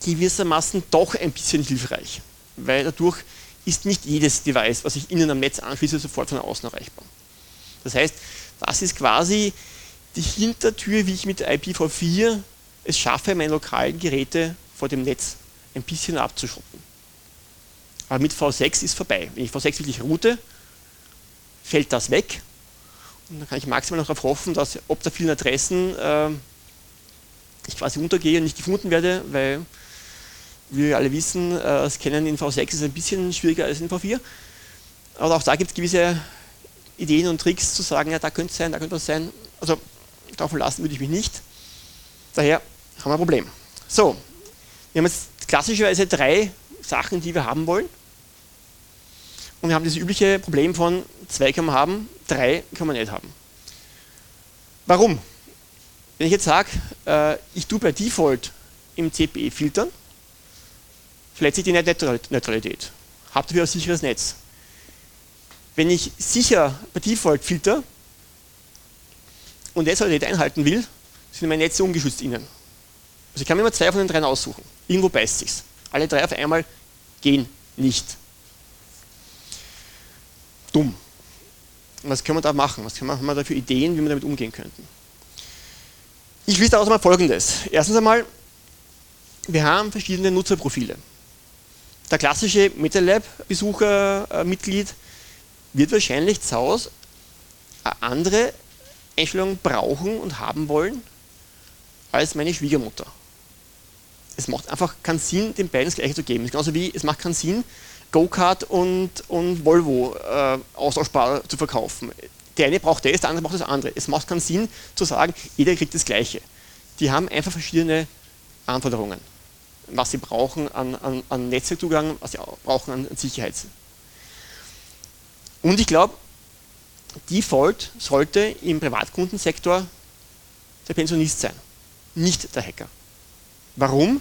gewissermaßen doch ein bisschen hilfreich, weil dadurch ist nicht jedes Device, was ich innen am Netz anschließe, sofort von außen erreichbar. Das heißt, das ist quasi die Hintertür, wie ich mit IPv4 es schaffe, meine lokalen Geräte vor dem Netz ein bisschen abzuschotten. Aber mit V6 ist vorbei. Wenn ich V6 wirklich route, fällt das weg. Und dann kann ich maximal noch darauf hoffen, dass ob der vielen Adressen äh, ich quasi untergehe und nicht gefunden werde, weil wir alle wissen, äh, das Kennen in V6 ist ein bisschen schwieriger als in V4. Aber auch da gibt es gewisse Ideen und Tricks zu sagen, ja, da könnte es sein, da könnte was sein. Also darauf verlassen würde ich mich nicht. Daher haben wir ein Problem. So, wir haben jetzt klassischerweise drei Sachen, die wir haben wollen. Und wir haben das übliche Problem von zwei kann man haben, drei kann man nicht haben. Warum? Wenn ich jetzt sage, äh, ich tue bei Default im CPE filtern, verletze ich die Netzneutralität. Habt ihr ein sicheres Netz. Wenn ich sicher bei Default filter und Netzneutralität einhalten will, sind meine Netze ungeschützt innen. Also ich kann mir immer zwei von den dreien aussuchen. Irgendwo beißt sich's. Alle drei auf einmal gehen nicht. Dumm. Was können wir da machen? Was haben wir da für Ideen, wie wir damit umgehen könnten? Ich schließe daraus mal Folgendes. Erstens einmal, wir haben verschiedene Nutzerprofile. Der klassische MetaLab-Besucher, äh, Mitglied, wird wahrscheinlich zu Hause eine andere Einstellung brauchen und haben wollen als meine Schwiegermutter. Es macht einfach keinen Sinn, den beiden das gleiche zu geben. Genauso wie es macht keinen Sinn, Go-Kart und, und Volvo äh, austauschbar zu verkaufen. Der eine braucht das, der andere braucht das andere. Es macht keinen Sinn zu sagen, jeder kriegt das Gleiche. Die haben einfach verschiedene Anforderungen, was sie brauchen an, an, an Netzwerkzugang, was sie brauchen an, an Sicherheit. Und ich glaube, Default sollte im Privatkundensektor der Pensionist sein, nicht der Hacker. Warum?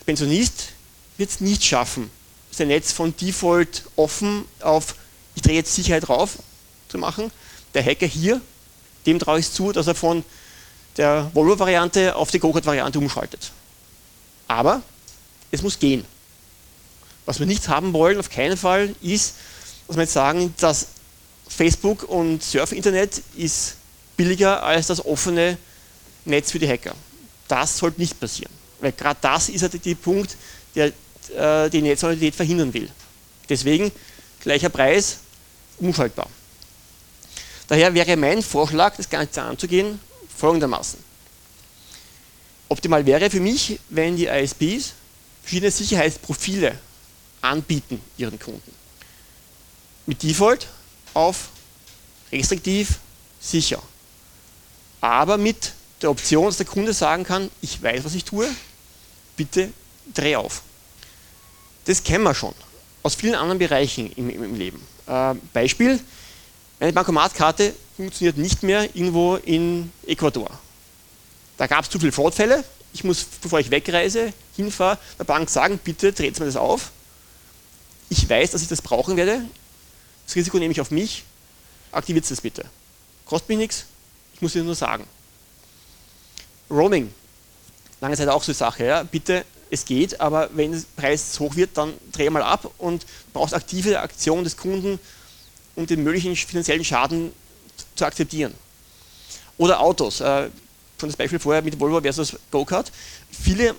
Der Pensionist wird es nicht schaffen, sein Netz von Default offen auf ich drehe jetzt Sicherheit rauf zu machen. Der Hacker hier, dem traue ich zu, dass er von der Volvo-Variante auf die Go-Kart-Variante umschaltet. Aber es muss gehen. Was wir nicht haben wollen, auf keinen Fall, ist, dass wir jetzt sagen, dass Facebook und Surf-Internet ist billiger als das offene Netz für die Hacker. Das sollte nicht passieren. Weil gerade das ist halt der Punkt, der äh, die Netzneutralität verhindern will. Deswegen gleicher Preis, umschaltbar. Daher wäre mein Vorschlag, das Ganze anzugehen, folgendermaßen. Optimal wäre für mich, wenn die ISPs verschiedene Sicherheitsprofile anbieten ihren Kunden. Mit Default auf restriktiv sicher. Aber mit der Option, dass der Kunde sagen kann, ich weiß, was ich tue, bitte dreh auf. Das kennen wir schon aus vielen anderen Bereichen im, im Leben. Äh, Beispiel, meine Bankomatkarte funktioniert nicht mehr irgendwo in Ecuador. Da gab es zu viele Fraudfälle. Ich muss, bevor ich wegreise, hinfahre, der Bank sagen, bitte dreht mir das auf. Ich weiß, dass ich das brauchen werde. Das Risiko nehme ich auf mich. Aktiviert es bitte. Kostet mich nichts. Ich muss es nur sagen. Roaming. Lange Zeit auch so eine Sache. Ja. Bitte es geht, aber wenn der Preis hoch wird, dann dreh mal ab und brauchst aktive Aktion des Kunden, um den möglichen finanziellen Schaden zu akzeptieren. Oder Autos, äh, schon das Beispiel vorher mit Volvo versus Go-Kart. Viele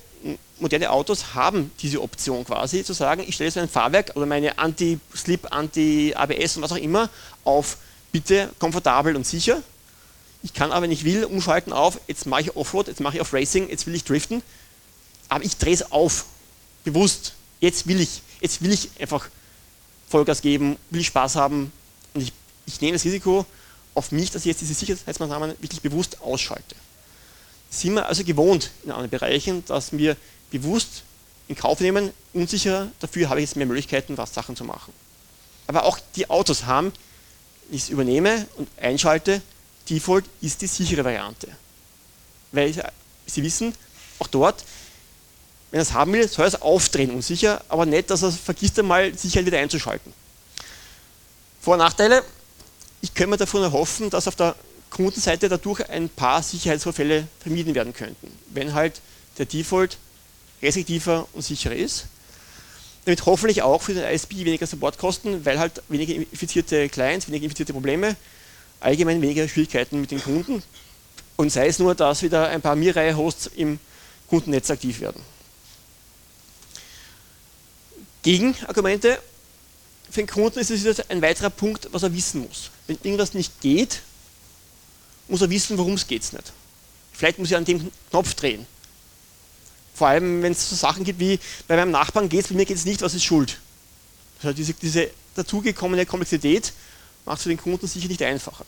moderne Autos haben diese Option quasi, zu sagen, ich stelle so ein Fahrwerk oder meine Anti-Slip, Anti-ABS und was auch immer auf bitte komfortabel und sicher. Ich kann aber, wenn ich will, umschalten auf, jetzt mache ich Offroad, jetzt mache ich auf Racing, jetzt will ich driften aber ich drehe es auf, bewusst. Jetzt will ich, jetzt will ich einfach Vollgas geben, will ich Spaß haben und ich, ich nehme das Risiko auf mich, dass ich jetzt diese Sicherheitsmaßnahmen wirklich bewusst ausschalte. Sind wir also gewohnt in anderen Bereichen, dass wir bewusst in Kauf nehmen, unsicher, dafür habe ich jetzt mehr Möglichkeiten, was Sachen zu machen. Aber auch die Autos haben, ich es übernehme und einschalte, Default ist die sichere Variante. Weil Sie wissen, auch dort wenn er es haben will, soll er es aufdrehen, unsicher, aber nicht, dass er vergisst einmal, Sicherheit wieder einzuschalten. Vor- und Nachteile, ich könnte mir davon erhoffen, dass auf der Kundenseite dadurch ein paar Sicherheitsvorfälle vermieden werden könnten, wenn halt der Default restriktiver und sicherer ist. Damit hoffentlich auch für den ISP weniger Supportkosten, weil halt weniger infizierte Clients, weniger infizierte Probleme, allgemein weniger Schwierigkeiten mit den Kunden und sei es nur, dass wieder ein paar Mir-Reihe-Hosts im Kundennetz aktiv werden. Gegenargumente für den Kunden ist es ein weiterer Punkt, was er wissen muss. Wenn irgendwas nicht geht, muss er wissen, worum es geht nicht. Vielleicht muss er an dem Knopf drehen. Vor allem, wenn es so Sachen gibt wie, bei meinem Nachbarn geht es, bei mir geht es nicht, was ist schuld? Also diese, diese dazugekommene Komplexität macht es für den Kunden sicher nicht einfacher.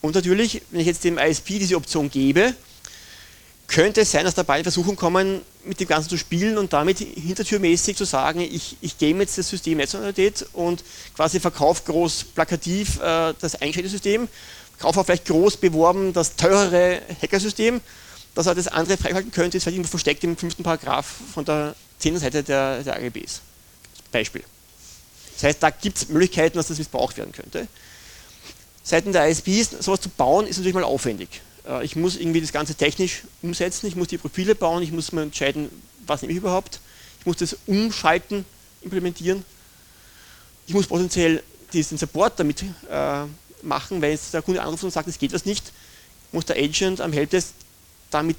Und natürlich, wenn ich jetzt dem ISP diese Option gebe, könnte es sein, dass dabei in Versuchung kommen, mit dem Ganzen zu spielen und damit hintertürmäßig zu sagen, ich, ich game jetzt das System Netzneutralität und quasi verkaufe groß plakativ äh, das eingeschränkte Kaufe auch vielleicht groß beworben das teurere Hackersystem, dass er das andere freihalten könnte, ist vielleicht irgendwo versteckt im fünften Paragraph von der zehnten Seite der, der AGBs. Beispiel. Das heißt, da gibt es Möglichkeiten, dass das missbraucht werden könnte. Seiten der ISPs, sowas zu bauen, ist natürlich mal aufwendig. Äh, ich muss irgendwie das Ganze technisch umsetzen, ich muss die Profile bauen, ich muss mir entscheiden, was nehme ich überhaupt. Ich muss das Umschalten implementieren. Ich muss potenziell diesen Support damit äh, machen, weil jetzt der Kunde anruft und sagt, es geht was nicht, muss der Agent am Helpdesk damit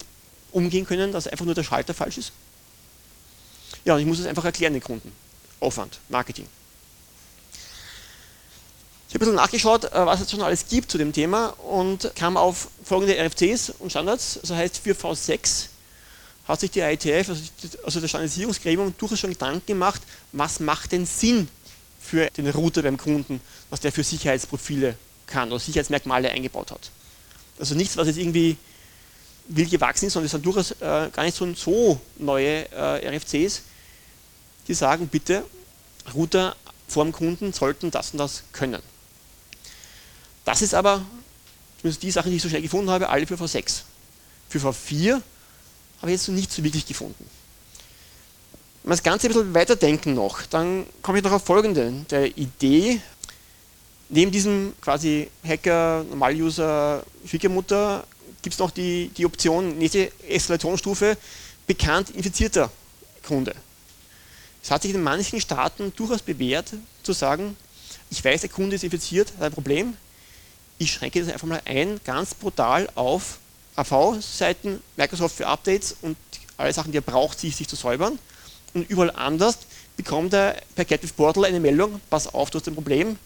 umgehen können, dass einfach nur der Schalter falsch ist. Ja, und ich muss es einfach erklären den Kunden. Aufwand, Marketing. Ich habe ein bisschen nachgeschaut, äh, was es schon alles gibt zu dem Thema und kam auf folgende RFCs und Standards. Also heißt für V6 hat sich die IETF, also, also der Standardisierungsgremium, durchaus schon Gedanken gemacht, was macht denn Sinn für den Router beim Kunden, was der für Sicherheitsprofile kann oder Sicherheitsmerkmale eingebaut hat. Also nichts, was jetzt irgendwie wild gewachsen ist, sondern es sind durchaus äh, gar nicht so, so neue äh, RFCs, die sagen, bitte, Router vor dem Kunden sollten das und das können. Das ist aber zumindest die Sachen, die ich so schnell gefunden habe, alle für V6. Für V4 habe ich jetzt noch nicht so wirklich gefunden. Wenn wir das Ganze ein bisschen weiterdenken noch, dann komme ich noch auf folgende der Idee. Neben diesem quasi Hacker, Normaluser, Schwiegermutter gibt es noch die, die Option, nächste Eskalationsstufe, bekannt infizierter Kunde. Es hat sich in manchen Staaten durchaus bewährt, zu sagen, ich weiß, der Kunde ist infiziert, hat ein Problem, ich schränke das einfach mal ein, ganz brutal auf AV-Seiten, Microsoft für Updates und alle Sachen, die er braucht, sich, sich zu säubern. Und überall anders bekommt er per Captive Portal eine Meldung, pass auf, du hast ein Problem,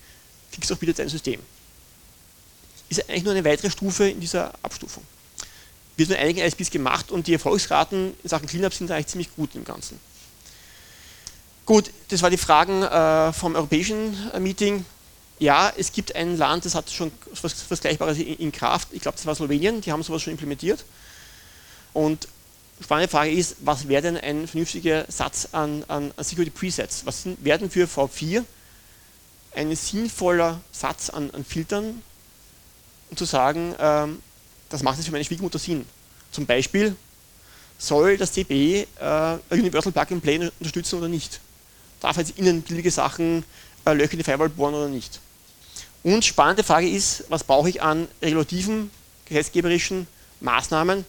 fix doch bitte dein System. Ist eigentlich nur eine weitere Stufe in dieser Abstufung. Wird von einigen ISPs gemacht und die Erfolgsraten in Sachen Cleanup sind eigentlich ziemlich gut im Ganzen. Gut, das waren die Fragen äh, vom europäischen äh, Meeting ja, es gibt ein Land, das hat schon was Vergleichbares in Kraft. Ich glaube, das war Slowenien, die haben sowas schon implementiert. Und spannende Frage ist, was wäre denn ein vernünftiger Satz an, an, an Security Presets? Was sind, werden für V4 ein sinnvoller Satz an, an Filtern, um zu sagen, ähm, das macht es für meine Schwiegermutter Sinn. Zum Beispiel, soll das DB äh, Universal Plug and Play unterstützen oder nicht? Darf jetzt innenbildige Sachen äh, Löcher in die Firewall bohren oder nicht. Und spannende Frage ist, was brauche ich an regulativen, gesetzgeberischen Maßnahmen,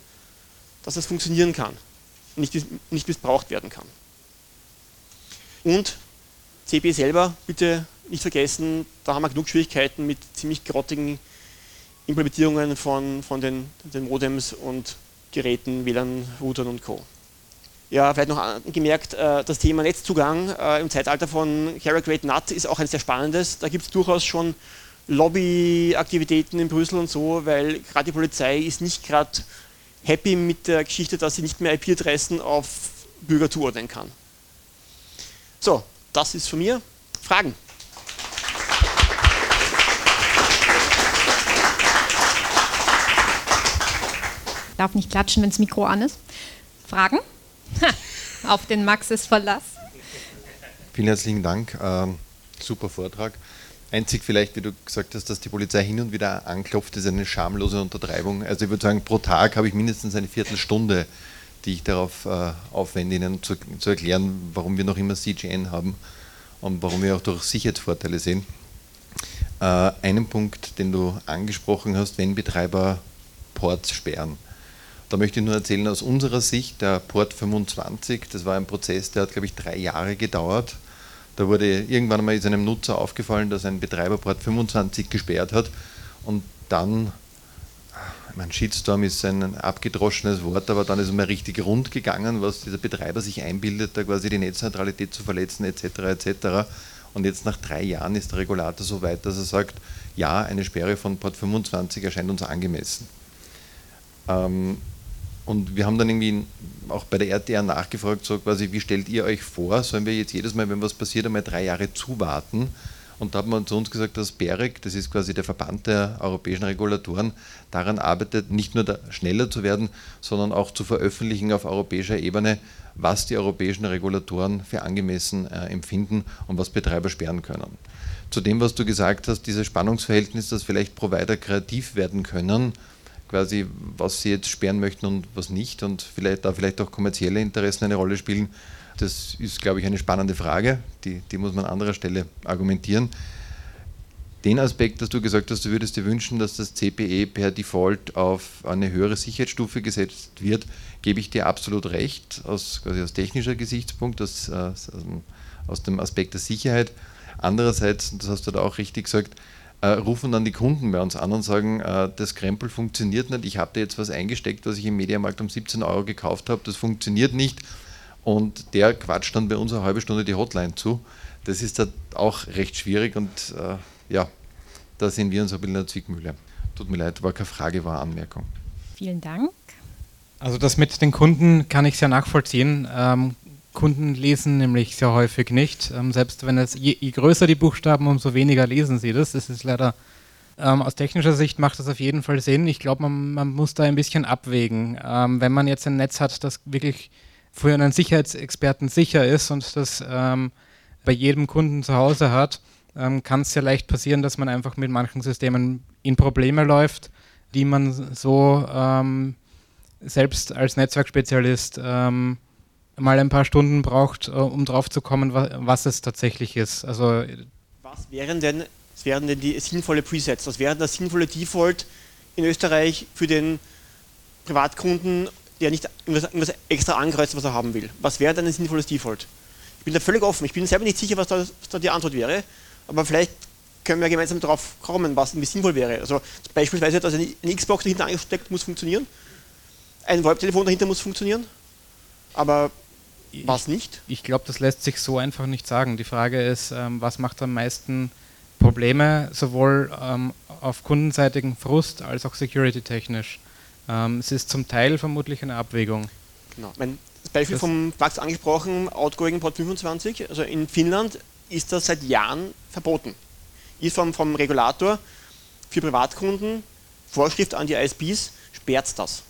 dass das funktionieren kann und nicht, nicht missbraucht werden kann. Und CB selber, bitte nicht vergessen, da haben wir genug Schwierigkeiten mit ziemlich grottigen Implementierungen von, von den, den Modems und Geräten, WLAN, Routern und Co. Ja, vielleicht noch angemerkt, äh, das Thema Netzzugang äh, im Zeitalter von Great Nut ist auch ein sehr spannendes. Da gibt es durchaus schon Lobbyaktivitäten in Brüssel und so, weil gerade die Polizei ist nicht gerade happy mit der Geschichte, dass sie nicht mehr IP-Adressen auf Bürger zuordnen kann. So, das ist von mir. Fragen? Darf nicht klatschen, wenn das Mikro an ist. Fragen? auf den Max ist Verlass. Vielen herzlichen Dank. Ähm, super Vortrag. Einzig vielleicht, wie du gesagt hast, dass die Polizei hin und wieder anklopft, ist eine schamlose Untertreibung. Also ich würde sagen, pro Tag habe ich mindestens eine Viertelstunde, die ich darauf äh, aufwende, Ihnen zu, zu, erklären, warum wir noch immer CGN haben und warum wir auch durch Sicherheitsvorteile sehen. äh, einen Punkt, den du angesprochen hast, wenn Betreiber Ports sperren. Da möchte ich nur erzählen, aus unserer Sicht, der Port 25, das war ein Prozess, der hat, glaube ich, drei Jahre gedauert. Da wurde irgendwann einmal einem Nutzer aufgefallen, dass ein Betreiber Port 25 gesperrt hat und dann, ich meine, Shitstorm ist ein abgedroschenes Wort, aber dann ist es mal richtig rund gegangen, was dieser Betreiber sich einbildet, da quasi die Netzneutralität zu verletzen, etc. etc. Und jetzt nach drei Jahren ist der Regulator so weit, dass er sagt, ja, eine Sperre von Port 25 erscheint uns angemessen. Ähm, und wir haben dann irgendwie auch bei der RTR nachgefragt, so quasi, wie stellt ihr euch vor, sollen wir jetzt jedes Mal, wenn was passiert, einmal drei Jahre zuwarten? Und da hat man zu uns gesagt, dass BEREC, das ist quasi der Verband der europäischen Regulatoren, daran arbeitet, nicht nur schneller zu werden, sondern auch zu veröffentlichen auf europäischer Ebene, was die europäischen Regulatoren für angemessen äh, empfinden und was Betreiber sperren können. Zu dem, was du gesagt hast, dieses Spannungsverhältnis, dass vielleicht Provider kreativ werden können, quasi, was sie jetzt sperren möchten und was nicht und vielleicht da vielleicht auch kommerzielle Interessen eine Rolle spielen. Das ist, glaube ich, eine spannende Frage, die, die muss man an anderer Stelle argumentieren. Den Aspekt, dass du gesagt hast, du würdest dir wünschen, dass das CPE per Default auf eine höhere Sicherheitsstufe gesetzt wird, gebe ich dir absolut recht, aus, quasi aus technischer Gesichtspunkt, aus, aus, aus dem Aspekt der Sicherheit. Andererseits, das hast du da auch richtig gesagt, äh, rufen dann die Kunden bei uns an und sagen, äh, das Krempel funktioniert nicht, ich habe da jetzt was eingesteckt, was ich im Mediamarkt um 17 Euro gekauft habe, das funktioniert nicht und der quatscht dann bei uns eine halbe Stunde die Hotline zu. Das ist halt auch recht schwierig und äh, ja, da sehen wir uns ein bisschen in der Zwickmühle. Tut mir leid, war keine Frage, war eine Anmerkung. Vielen Dank. Also das mit den Kunden kann ich sehr nachvollziehen. Ähm, Kunden lesen nämlich sehr häufig nicht. Ähm, selbst wenn es je, je, größer die Buchstaben, umso weniger lesen sie das. Das ist leider ähm, aus technischer Sicht macht das auf jeden Fall Sinn. Ich glaube, man, man, muss da ein bisschen abwägen. Ähm, wenn man jetzt ein Netz hat, das wirklich für einen Sicherheitsexperten sicher ist und das ähm, bei jedem Kunden zu Hause hat, ähm, kann es sehr leicht passieren, dass man einfach mit manchen Systemen in Probleme läuft, die man so ähm, selbst als Netzwerkspezialist ähm, mal ein paar Stunden braucht, äh, um drauf zu kommen, was es tatsächlich ist. Also was wären denn, was wären denn die sinnvolle Presets? Was wäre das sinnvolle Default in Österreich für den Privatkunden, der nicht irgendwas, extra ankreuzt, was er haben will? Was wäre denn ein sinnvolles Default? Ich bin da völlig offen. Ich bin selber nicht sicher, was da, was da die Antwort wäre, aber vielleicht können wir gemeinsam darauf kommen, was irgendwie sinnvoll wäre. Also beispielsweise, dass eine, eine Xbox dahinter angesteckt muss funktionieren, ein VoIP-Telefon dahinter muss funktionieren, aber was nicht? Ich, ich glaube, das lässt sich so einfach nicht sagen. Die Frage ist, ähm, was macht am meisten Probleme, sowohl ähm, auf kundenseitigen Frust als auch security-technisch. Ähm, es ist zum Teil vermutlich eine Abwägung. Genau. Mein, das Beispiel das vom Max angesprochen, Outgoing Port 25, also in Finnland ist das seit Jahren verboten. Ist vom, vom Regulator für Privatkunden Vorschrift an die ISPs, sperrt das.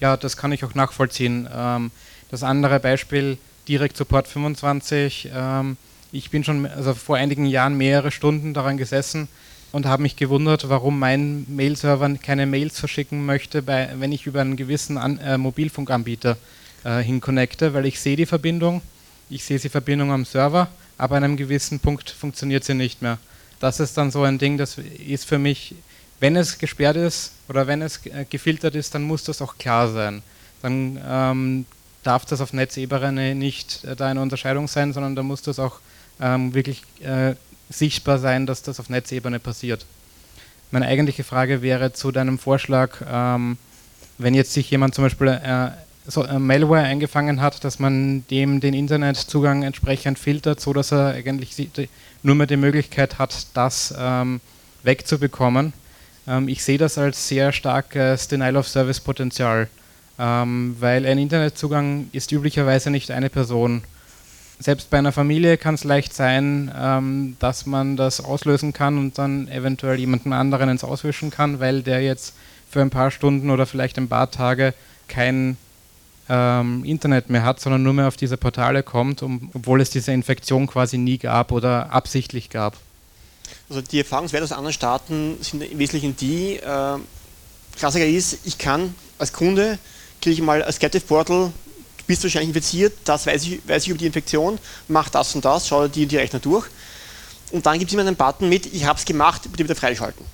Ja, das kann ich auch nachvollziehen. Ähm, das andere Beispiel, direkt Support 25. Ähm, ich bin schon also vor einigen Jahren mehrere Stunden daran gesessen und habe mich gewundert, warum mein Mail-Server keine Mails verschicken möchte, bei, wenn ich über einen gewissen An äh, Mobilfunkanbieter äh, hinconnecte, weil ich sehe die Verbindung, ich sehe die Verbindung am Server, aber an einem gewissen Punkt funktioniert sie nicht mehr. Das ist dann so ein Ding, das ist für mich, wenn es gesperrt ist oder wenn es äh, gefiltert ist, dann muss das auch klar sein. Dann ähm, darf das auf Netzebene nicht äh, da eine Unterscheidung sein, sondern da muss das auch ähm, wirklich äh, sichtbar sein, dass das auf Netzebene passiert. Meine eigentliche Frage wäre zu deinem Vorschlag, ähm, wenn jetzt sich jemand zum Beispiel äh, so, äh, Malware eingefangen hat, dass man dem den Internetzugang entsprechend filtert, so dass er eigentlich nur mehr die Möglichkeit hat, das ähm, wegzubekommen. Ähm, ich sehe das als sehr starkes Denial-of-Service-Potenzial ähm, weil ein Internetzugang ist üblicherweise nicht eine Person. Selbst bei einer Familie kann es leicht sein, ähm, dass man das auslösen kann und dann eventuell jemanden anderen ins Auswischen kann, weil der jetzt für ein paar Stunden oder vielleicht ein paar Tage kein ähm, Internet mehr hat, sondern nur mehr auf diese Portale kommt, um, obwohl es diese Infektion quasi nie gab oder absichtlich gab. Also die Erfahrungswerte aus anderen Staaten sind im Wesentlichen die, äh, Klassiker ist, ich kann als Kunde kriege ich mal als Captive Portal, du bist wahrscheinlich infiziert, das weiß ich, weiß ich über die Infektion, mach das und das, schau dir die Rechner durch. Und dann gibt es immer einen Button mit, ich habe es gemacht, bitte wieder freischalten.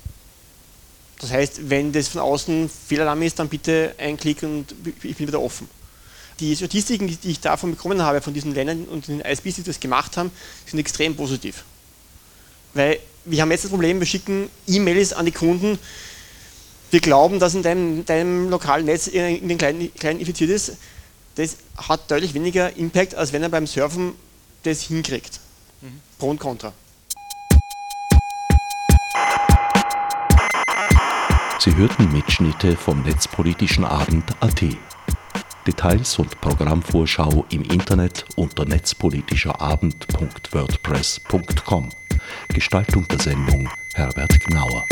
Das heißt, wenn das von außen Fehlalarm ist, dann bitte ein Klick und ich bin wieder offen. Die Statistiken, die ich davon bekommen habe, von diesen Ländern und den ISPs, die das gemacht haben, sind extrem positiv. Weil wir haben jetzt das Problem, wir schicken E-Mails an die Kunden, wir glauben, dass in deinem, deinem lokalen Netz in den kleinen, kleinen infiziert ist. Das hat deutlich weniger Impact, als wenn er beim Surfen das hinkriegt. Mhm. Pro und Contra. Sie hörten Mitschnitte vom Netzpolitischen Abend AT. Details und Programmvorschau im Internet unter netzpolitischerabend.wordpress.com. Gestaltung der Sendung Herbert Gnauer.